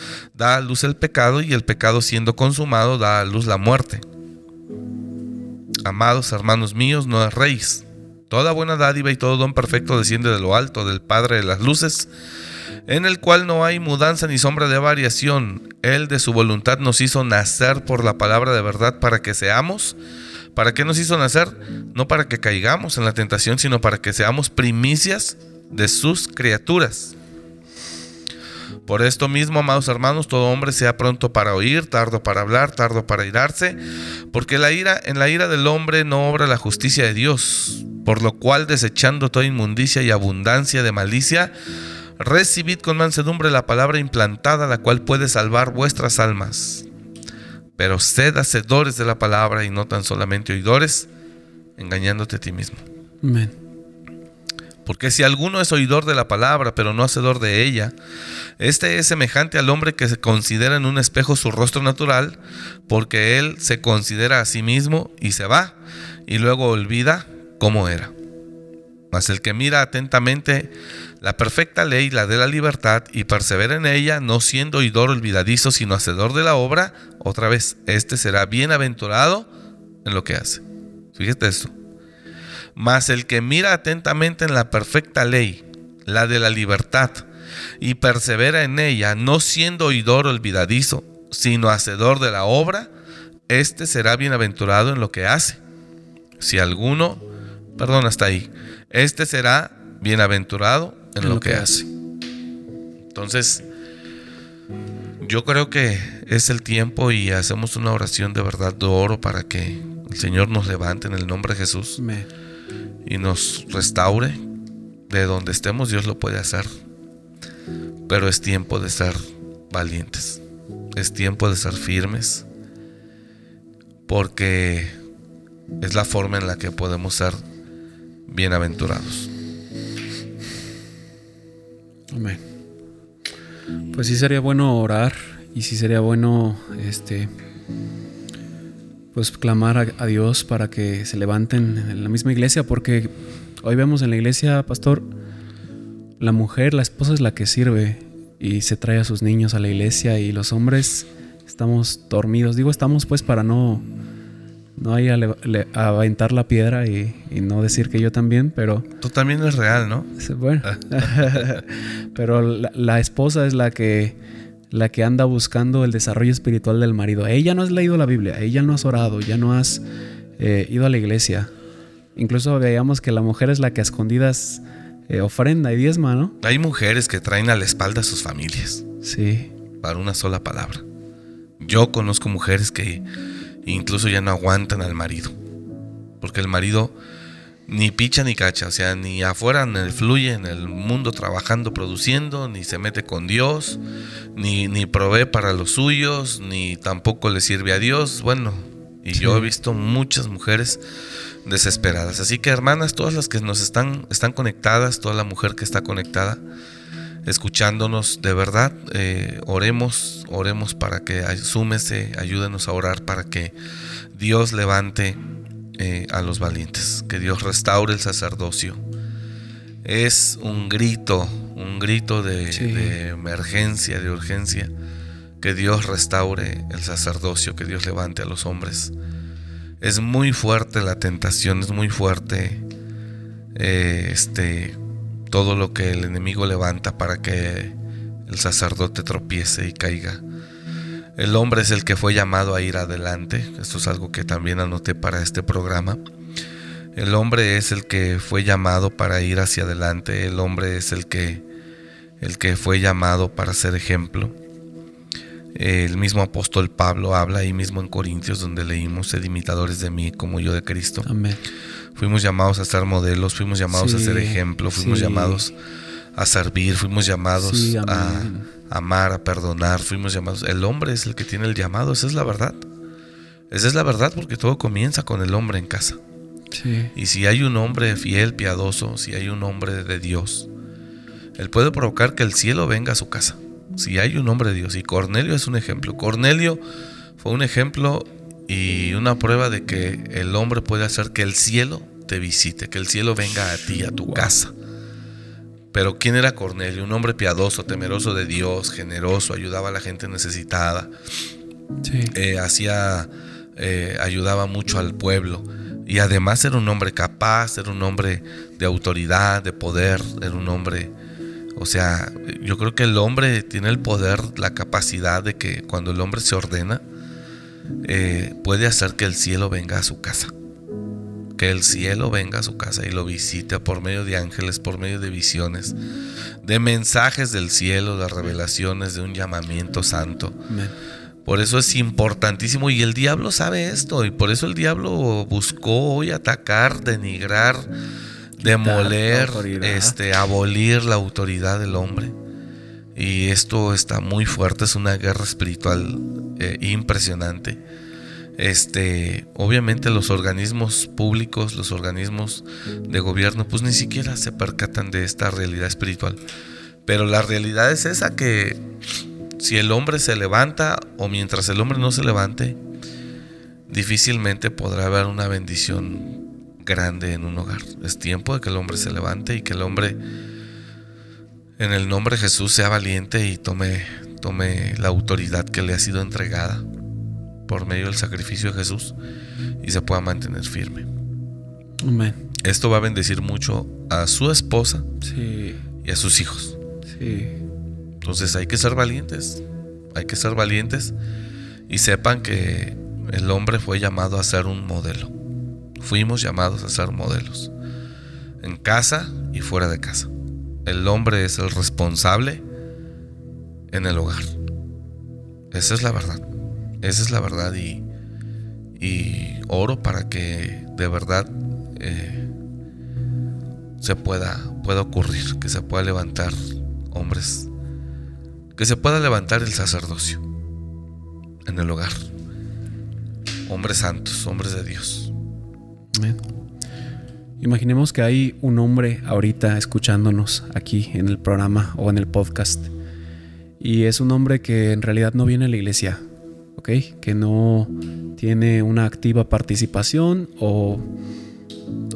da a luz el pecado y el pecado siendo consumado da a luz la muerte. Amados hermanos míos, no erréis. Toda buena dádiva y todo don perfecto desciende de lo alto, del Padre de las luces, en el cual no hay mudanza ni sombra de variación. Él de su voluntad nos hizo nacer por la palabra de verdad para que seamos ¿Para qué nos hizo nacer? No para que caigamos en la tentación, sino para que seamos primicias de sus criaturas. Por esto mismo, amados hermanos, todo hombre sea pronto para oír, tardo para hablar, tardo para irarse, porque la ira, en la ira del hombre no obra la justicia de Dios, por lo cual desechando toda inmundicia y abundancia de malicia, recibid con mansedumbre la palabra implantada, la cual puede salvar vuestras almas pero sed hacedores de la palabra y no tan solamente oidores, engañándote a ti mismo. Amén. Porque si alguno es oidor de la palabra, pero no hacedor de ella, este es semejante al hombre que se considera en un espejo su rostro natural, porque él se considera a sí mismo y se va, y luego olvida cómo era. Mas el que mira atentamente la perfecta ley, la de la libertad, y persevera en ella, no siendo oidor olvidadizo, sino hacedor de la obra, otra vez, este será bienaventurado en lo que hace. Fíjate esto. Mas el que mira atentamente en la perfecta ley, la de la libertad, y persevera en ella, no siendo oidor olvidadizo, sino hacedor de la obra, este será bienaventurado en lo que hace. Si alguno, perdón, hasta ahí este será bienaventurado en, lo, que, hace. Entonces, yo creo que es el tiempo y hacemos una oración de verdad de oro para que el Señor nos levante en el nombre de Jesús y nos restaure de donde estemos. Dios lo puede hacer, pero es tiempo de ser valientes, es tiempo de ser firmes, porque es la forma en la que podemos ser bienaventurados. Amén. Pues sí sería bueno orar y sí sería bueno este pues clamar a, a Dios para que se levanten en la misma iglesia porque hoy vemos en la iglesia, pastor, la mujer, la esposa es la que sirve y se trae a sus niños a la iglesia y los hombres estamos dormidos. Digo estamos pues para no no hay a, le- a aventar la piedra y, y no decir que yo también, pero Tú también es real, ¿no? Bueno, pero la, la esposa es la que la que anda buscando el desarrollo espiritual del marido. Ella no has leído la Biblia, ella no has orado, ya no has eh, ido a la iglesia. Incluso veíamos que la mujer es la que a escondidas eh, ofrenda y diezma, ¿no? Hay mujeres que traen a la espalda a sus familias Sí, para una sola palabra. Yo conozco mujeres que incluso ya no aguantan al marido. Porque el marido ni picha ni cacha, o sea, ni afuera ni fluye en el mundo trabajando, produciendo, ni se mete con Dios, ni, ni provee para los suyos, ni tampoco le sirve a Dios. Bueno, y yo he visto muchas mujeres desesperadas. Así que hermanas, todas las que nos están, están conectadas, toda la mujer que está conectada, escuchándonos de verdad, eh, oremos, oremos para que súmese, ayúdenos a orar para que Dios levante eh, a los valientes, que Dios restaure el sacerdocio. Es un grito, un grito de, Sí. de emergencia, de urgencia, que Dios restaure el sacerdocio, que Dios levante a los hombres. Es muy fuerte la tentación, es muy fuerte eh, este todo lo que el enemigo levanta para que el sacerdote tropiece y caiga. El hombre es el que fue llamado a ir adelante. Esto es algo que también anoté para este programa. El hombre es el que fue llamado para ir hacia adelante. El hombre es el que el que fue llamado para ser ejemplo. El mismo apóstol Pablo habla ahí mismo en Corintios donde leímos, sed imitadores de mí como yo de Cristo. amén. Fuimos llamados a ser modelos, fuimos llamados a ser ejemplo, fuimos sí. llamados a servir, fuimos llamados Sí, a amar, a perdonar, fuimos llamados. El hombre es el que tiene el llamado, esa es la verdad. Esa es la verdad porque todo comienza con el hombre en casa. Y si hay un hombre fiel, piadoso, si hay un hombre de Dios, él puede provocar que el cielo venga a su casa. Si hay un hombre de Dios, y Cornelio es un ejemplo. Cornelio fue un ejemplo y una prueba de que el hombre puede hacer que el cielo te visite, que el cielo venga a ti, a tu casa. Pero ¿quién era Cornelio? Un hombre piadoso, temeroso de Dios, generoso, ayudaba a la gente necesitada, sí. eh, hacía, eh, ayudaba mucho al pueblo. Y además era un hombre capaz, era un hombre de autoridad, de poder, era un hombre, o sea, yo creo que el hombre tiene el poder, la capacidad de que cuando el hombre se ordena, eh, puede hacer que el cielo venga a su casa. Que el cielo venga a su casa y lo visite por medio de ángeles, por medio de visiones, de mensajes del cielo, de revelaciones, de un llamamiento santo. Por eso es importantísimo y el diablo sabe esto y por eso el diablo buscó hoy atacar, denigrar, demoler, la este, abolir la autoridad del hombre. Y esto está muy fuerte, es una guerra espiritual eh, impresionante. Este, obviamente los organismos públicos, los organismos de gobierno, pues ni siquiera se percatan de esta realidad espiritual. Pero la realidad es esa que si el hombre se levanta o mientras el hombre no se levante, difícilmente podrá haber una bendición grande en un hogar. Es tiempo de que el hombre se levante y que el hombre en el nombre de Jesús sea valiente y tome, tome la autoridad que le ha sido entregada por medio del sacrificio de Jesús y se pueda mantener firme. Amén. Esto va a bendecir mucho a su esposa Sí, y a sus hijos. sí. Entonces hay que ser valientes, hay que ser valientes y sepan que el hombre fue llamado a ser un modelo. Fuimos llamados a ser modelos, en casa y fuera de casa. El hombre es el responsable en el hogar. Esa es la verdad. Esa es la verdad y, oro para que de verdad eh, se pueda, pueda ocurrir, que se pueda levantar hombres que se pueda levantar el sacerdocio en el hogar. Hombres santos, hombres de Dios. Imaginemos que hay un hombre ahorita escuchándonos aquí en el programa o en el podcast Y es un hombre que en realidad no viene a la iglesia, ¿ok? Que no tiene una activa participación o,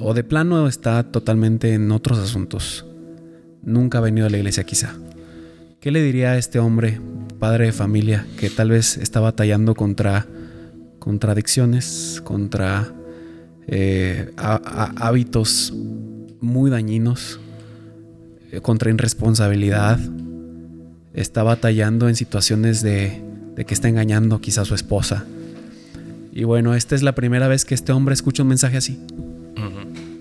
o de plano está totalmente en otros asuntos. Nunca ha venido a la iglesia quizá. ¿Qué le diría a este hombre, padre de familia, que tal vez está batallando contra contradicciones, contra eh, hábitos muy dañinos, eh, contra irresponsabilidad? Está batallando en situaciones de, que está engañando quizá a su esposa. Y bueno, esta es la primera vez que este hombre escucha un mensaje así.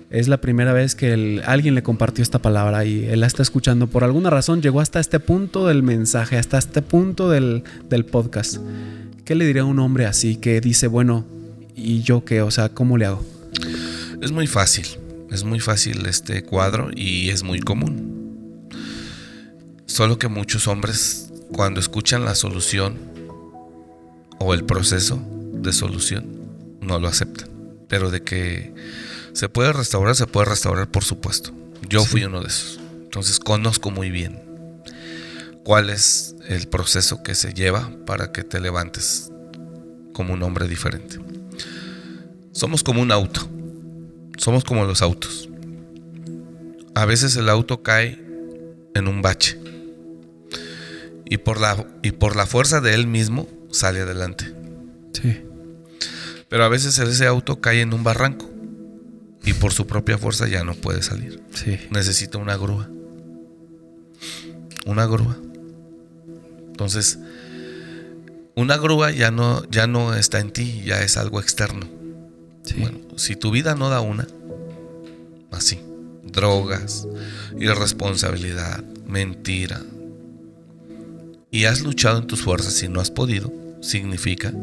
Es la primera vez que alguien le compartió esta palabra y él la está escuchando. Por alguna razón llegó hasta este punto del mensaje, hasta este punto del, podcast. ¿Qué le diría a un hombre así que dice, bueno, ¿y yo qué? O sea, ¿cómo le hago? Es muy fácil, es muy fácil este cuadro y es muy común. Solo que muchos hombres cuando escuchan la solución o el proceso de solución no lo aceptan. Pero de que ¿Se puede restaurar? Se puede restaurar, por supuesto. Yo fui uno de esos. Entonces conozco muy bien cuál es el proceso que se lleva para que te levantes como un hombre diferente. Somos como un auto. Somos como los autos. A veces el auto cae en un bache. Y por la, y por la fuerza de él mismo sale adelante. Sí. Pero a veces ese auto cae en un barranco y por su propia fuerza ya no puede salir. Sí. Necesita una grúa. Una grúa. Entonces, una grúa ya no, ya no está en ti, ya es algo externo. Bueno, si tu vida no da una, así, drogas, irresponsabilidad, mentira, y has luchado en tus fuerzas y no has podido, significa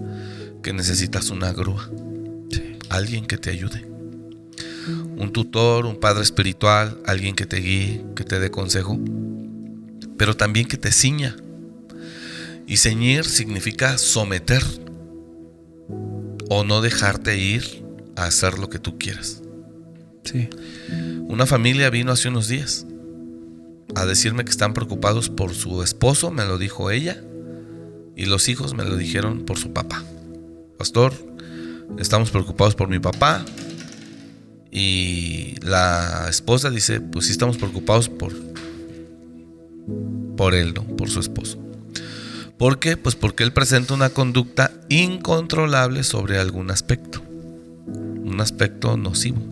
que necesitas una grúa. Alguien que te ayude un tutor, un padre espiritual, alguien que te guíe, que te dé consejo, pero también que te ciña. Y ceñir significa someter o no dejarte ir a hacer lo que tú quieras. Sí. Una familia vino hace unos días a decirme que están preocupados por su esposo, me lo dijo ella, y los hijos me lo dijeron por su papá. Pastor, estamos preocupados por mi papá, y la esposa dice, pues sí estamos preocupados por, por él, ¿no? Por su esposo. ¿Por qué? Pues porque él presenta una conducta incontrolable sobre algún aspecto. Un aspecto nocivo.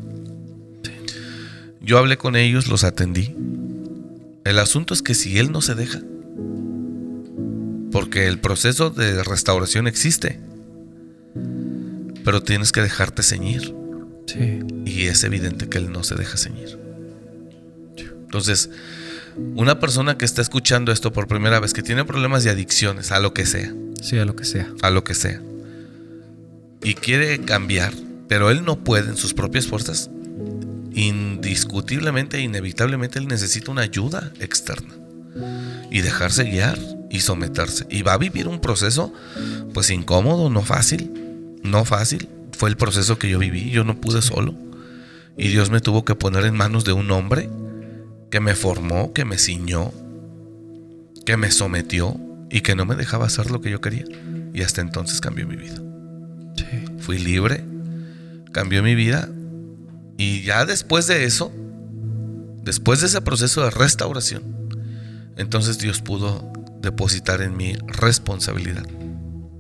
Yo hablé con ellos, los atendí. El asunto es que si él no se deja, porque el proceso de restauración existe, pero tienes que dejarte ceñir. Y es evidente que él no se deja ceñir. Entonces, una persona que está escuchando esto por primera vez, que tiene problemas de adicciones, a lo que sea. Sí, a lo que sea. A lo que sea. Y quiere cambiar, pero él no puede en sus propias fuerzas. Indiscutiblemente e inevitablemente él necesita una ayuda externa. Y dejarse guiar y someterse. Y va a vivir un proceso, pues incómodo, no fácil. No fácil fue el proceso que yo viví. Yo no pude solo. Y Dios me tuvo que poner en manos de un hombre que me formó, que me ciñó, que me sometió y que no me dejaba hacer lo que yo quería. Y hasta entonces cambió mi vida. Fui libre, cambió mi vida. Y ya después de eso, después de ese proceso de restauración, entonces Dios pudo depositar en mí responsabilidad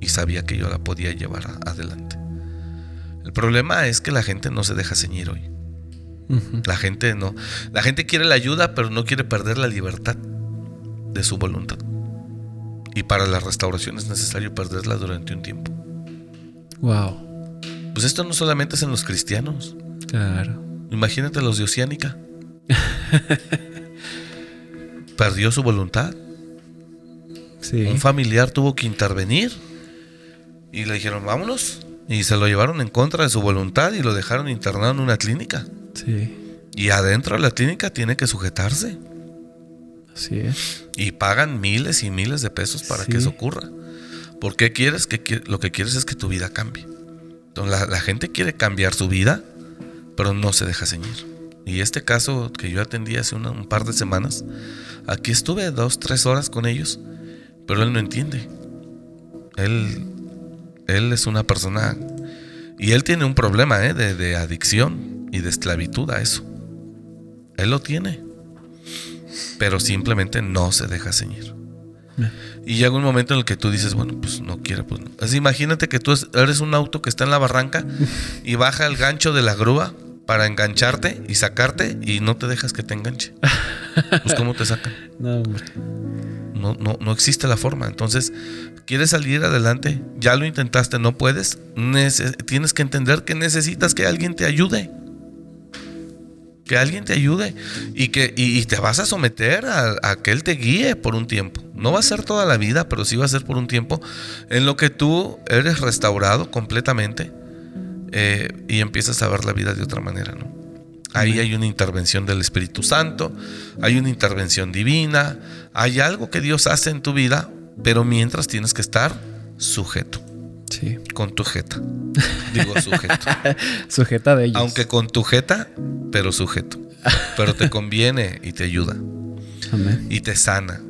y sabía que yo la podía llevar adelante. El problema es que la gente no se deja ceñir hoy. La gente no. La gente quiere la ayuda, pero no quiere perder la libertad de su voluntad. Y para la restauración es necesario perderla durante un tiempo. Wow. Pues esto no solamente es en los cristianos. Claro. Imagínate los de Oceánica. Perdió su voluntad. Sí. Un familiar tuvo que intervenir. Y le dijeron, vámonos. Y se lo llevaron en contra de su voluntad y lo dejaron internado en una clínica. Sí. Y adentro de la clínica tiene que sujetarse. Así es. Y pagan miles y miles de pesos para que eso ocurra. ¿Por qué quieres que lo que quieres es que tu vida cambie? La, gente quiere cambiar su vida, pero no se deja ceñir. Y este caso que yo atendí hace un par de semanas, aquí estuve dos, tres horas con ellos, pero él no entiende. Él, él es una persona y él tiene un problema ¿eh? de, de adicción y de esclavitud a eso. Él lo tiene, pero simplemente no se deja ceñir. Y llega un momento en el que tú dices, bueno, pues no quiero, pues no. Así, imagínate que tú eres un auto que está en la barranca y baja el gancho de la grúa para engancharte y sacarte y no te dejas que te enganche. Pues ¿cómo te sacan? No, hombre. No, no, no existe la forma. Entonces, ¿quieres salir adelante? Ya lo intentaste, no puedes. Nece- tienes que entender que necesitas que alguien te ayude. Que alguien te ayude. Y que y, y te vas a someter a, a que él te guíe por un tiempo. No va a ser toda la vida, pero sí va a ser por un tiempo en lo que tú eres restaurado completamente eh, y empiezas a ver la vida de otra manera, ¿no? Ahí hay una intervención del Espíritu Santo, hay una intervención divina, hay algo que Dios hace en tu vida, pero mientras tienes que estar sujeto, Sí. con tu jeta. Digo sujeto. Sujeta de ellos. Aunque con tu jeta, pero sujeto. Pero te conviene y te ayuda Amén. y te sana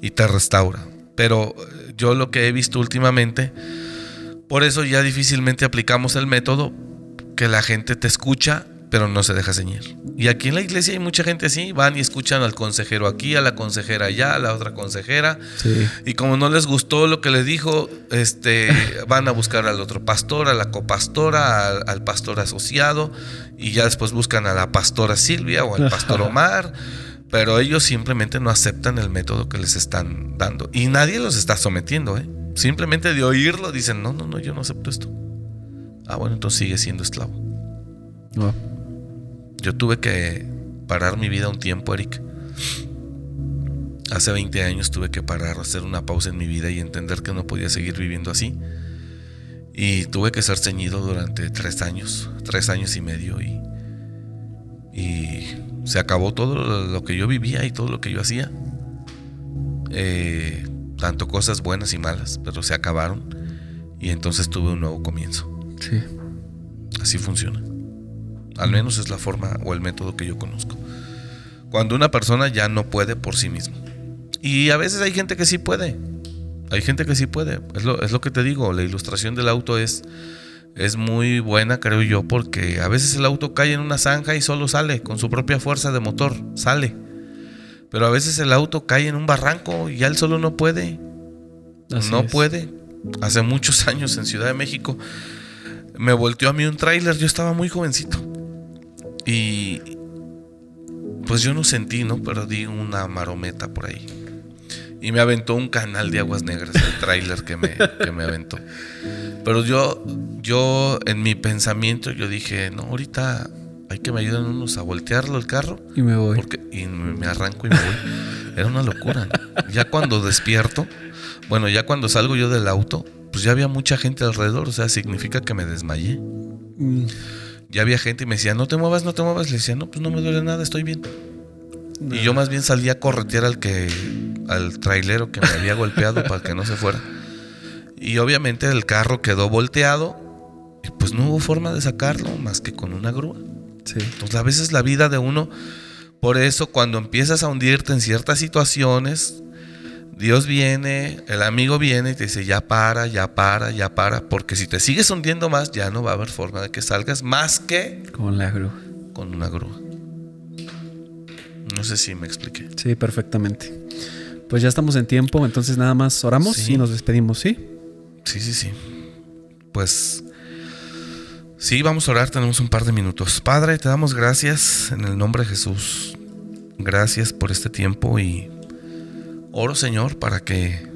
y te restaura. Pero eh, yo lo que he visto últimamente, por eso ya difícilmente aplicamos el método que la gente te escucha, pero no se deja ceñir. Y aquí en la iglesia hay mucha gente así, van y escuchan al consejero aquí, a la consejera allá, a la otra consejera. Sí. Y como no les gustó lo que le dijo, este, van a buscar al otro pastor, a la copastora, al, al pastor asociado, y ya después buscan a la pastora Silvia o al pastor Omar, pero ellos simplemente no aceptan el método que les están dando. Y nadie los está sometiendo, ¿eh? Simplemente de oírlo dicen, no, no, no, yo no acepto esto. Ah, bueno, entonces sigue siendo esclavo. Oh, Yo tuve que parar mi vida un tiempo, Eric. Hace 20 años tuve que parar, hacer una pausa en mi vida y entender que no podía seguir viviendo así. Y tuve que ser ceñido durante tres años, tres años y medio. Y, y se acabó todo lo que yo vivía y todo lo que yo hacía. Eh, tanto cosas buenas y malas, pero se acabaron. Y entonces tuve un nuevo comienzo. sí. Así funciona. Al menos es la forma o el método que yo conozco. Cuando una persona ya no puede por sí mismo. Y a veces hay gente que sí puede. Hay gente que sí puede. Es lo, es lo que te digo. La ilustración del auto es, es muy buena, creo yo, porque a veces el auto cae en una zanja y solo sale con su propia fuerza de motor. Sale. Pero a veces el auto cae en un barranco y ya él solo no puede Así no es. puede. Hace muchos años en Ciudad de México me volteó a mí un tráiler, yo estaba muy jovencito. Y pues yo no sentí, ¿no? Pero di una marometa por ahí. Y me aventó un canal de aguas negras el tráiler que me, que me aventó. Pero yo, yo en mi pensamiento, yo dije, no, ahorita hay que me ayuden unos a voltearlo el carro. Y me voy. Porque, y me me arranco y me voy. Era una locura. ¿no? Ya cuando despierto, bueno, ya cuando salgo yo del auto, pues ya había mucha gente alrededor. O sea, significa que me desmayé. Mm, Ya había gente y me decía, no te muevas, no te muevas. Le decía, no, pues no me duele nada, estoy bien. Y yo más bien salía a corretear al que, al trailero que me había golpeado para que no se fuera. Y obviamente el carro quedó volteado. Y pues no hubo forma de sacarlo más que con una grúa. Sí. Entonces a veces la vida de uno, por eso cuando empiezas a hundirte en ciertas situaciones, Dios viene, el amigo viene y te dice, ya para, ya para, ya para, porque si te sigues hundiendo más, ya no va a haber forma de que salgas más que Con la grúa. con una grúa. No sé si me expliqué. Sí, perfectamente. Pues ya estamos en tiempo, entonces nada más oramos Sí. y nos despedimos, ¿sí? Sí, sí, sí. Pues sí, vamos a orar, tenemos un par de minutos. Padre, te damos gracias en el nombre de Jesús. Gracias por este tiempo y oro, Señor, para que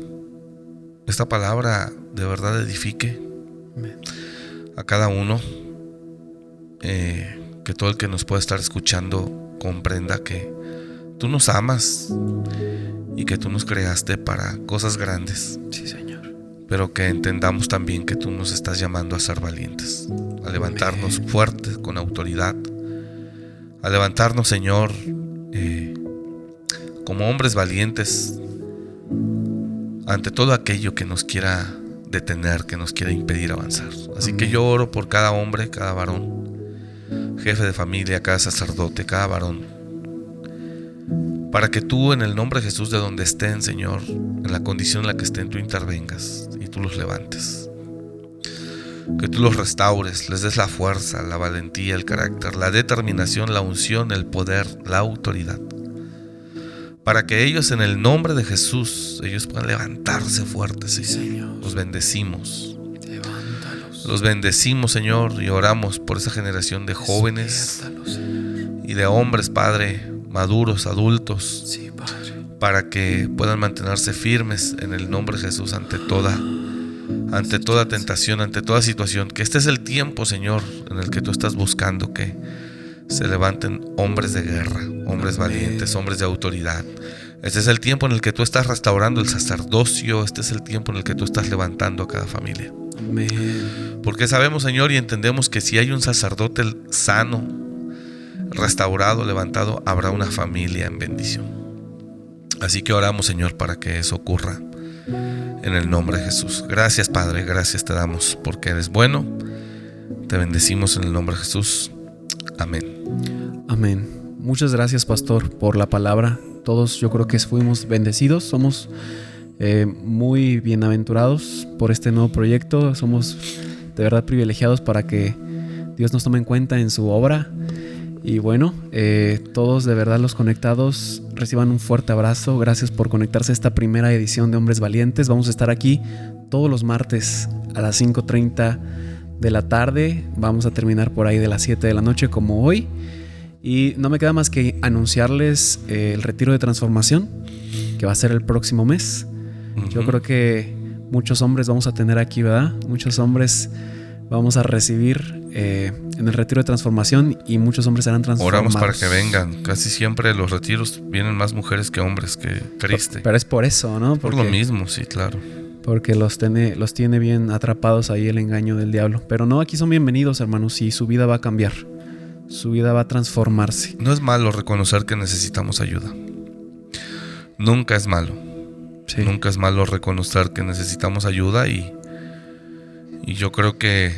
esta palabra de verdad edifique a cada uno. Eh, que todo el que nos pueda estar escuchando comprenda que tú nos amas y que tú nos creaste para cosas grandes Sí, Señor. pero que entendamos también que tú nos estás llamando a ser valientes, a levantarnos fuertes con autoridad, a levantarnos, Señor, eh, como hombres valientes ante todo aquello que nos quiera detener, que nos quiera impedir avanzar. Así que yo oro por cada hombre, cada varón, jefe de familia, cada sacerdote, cada varón, para que tú en el nombre de Jesús de donde estén, Señor, en la condición en la que estén, tú intervengas y tú los levantes. Que tú los restaures, les des la fuerza, la valentía, el carácter, la determinación, la unción, el poder, la autoridad. Para que ellos en el nombre de Jesús, ellos puedan levantarse fuertes, y Señor. Los bendecimos. Los bendecimos, Señor, y oramos por esa generación de jóvenes y de hombres, Padre, maduros, adultos, para que puedan mantenerse firmes en el nombre de Jesús ante toda ante toda tentación, ante toda situación, que este es el tiempo, Señor, en el que tú estás buscando que se levanten hombres de guerra, hombres valientes, hombres de autoridad. Este es el tiempo en el que tú estás restaurando el sacerdocio, este es el tiempo en el que tú estás levantando a cada familia. Porque sabemos, Señor, y entendemos que si hay un sacerdote sano, restaurado, levantado, habrá una familia en bendición. Así que oramos, Señor, para que eso ocurra en el nombre de Jesús. Gracias, Padre, gracias te damos porque eres bueno. Te bendecimos en el nombre de Jesús. Amén. Amén. Muchas gracias, Pastor, por la palabra. Todos yo creo que fuimos bendecidos, somos eh, muy bienaventurados por este nuevo proyecto, somos de verdad privilegiados para que Dios nos tome en cuenta en su obra y bueno, eh, todos de verdad los conectados reciban un fuerte abrazo. Gracias por conectarse a esta primera edición de Hombres Valientes. Vamos a estar aquí todos los martes a las 5.30 de la tarde. Vamos a terminar por ahí de las 7 de la noche como hoy. Y no me queda más que anunciarles eh, el retiro de transformación que va a ser el próximo mes. Yo creo que muchos hombres vamos a tener aquí, ¿verdad? Muchos hombres vamos a recibir eh, en el retiro de transformación y muchos hombres serán transformados. Oramos para que vengan. Casi siempre los retiros vienen más mujeres que hombres, que triste. Pero, es por eso, ¿no? por lo mismo, sí, claro. Porque los tiene, los tiene bien atrapados ahí el engaño del diablo. Pero no, aquí son bienvenidos, hermanos, y su vida va a cambiar. Su vida va a transformarse. No es malo reconocer que necesitamos ayuda. Nunca es malo. Nunca es malo reconocer que necesitamos ayuda y y yo creo que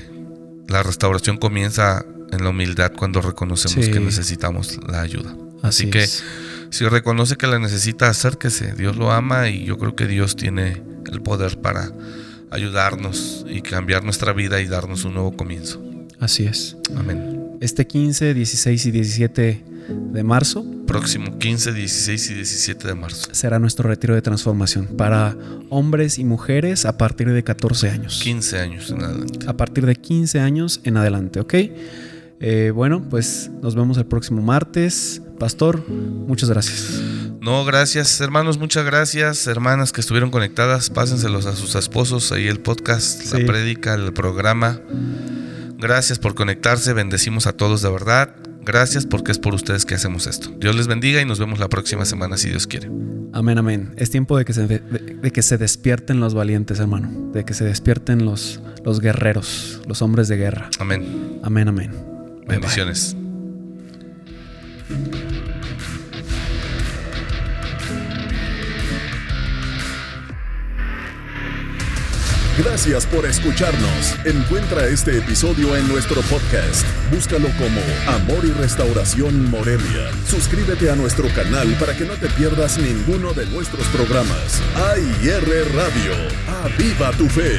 la restauración comienza en la humildad cuando reconocemos que necesitamos la ayuda. Así, que si reconoce que la necesita, acérquese. Dios lo ama y yo creo que Dios tiene el poder para ayudarnos y cambiar nuestra vida y darnos un nuevo comienzo. Así es. Amén. Este 15, 16 y 17 de marzo. Próximo 15, 16 y 17 de marzo. Será nuestro retiro de transformación para hombres y mujeres a partir de 14 años. 15 años en adelante. A partir de 15 años en adelante, ¿ok? Eh, bueno, pues nos vemos el próximo martes. Pastor, muchas gracias. No, gracias, hermanos, muchas gracias. Hermanas que estuvieron conectadas, pásenselos a sus esposos ahí el podcast, la prédica, el programa. Gracias por conectarse, bendecimos a todos de verdad. Gracias porque es por ustedes que hacemos esto. Dios les bendiga y nos vemos la próxima semana si Dios quiere. Amén, amén. Es tiempo de que se, de, que se despierten los valientes, hermano. De que se despierten los, los guerreros, los hombres de guerra. Amén. Amén, amén. Bendiciones. Gracias por escucharnos. Encuentra este episodio en nuestro podcast. Búscalo como Amor y Restauración Morelia. Suscríbete a nuestro canal para que no te pierdas ninguno de nuestros programas. AIR Radio. Aviva tu fe.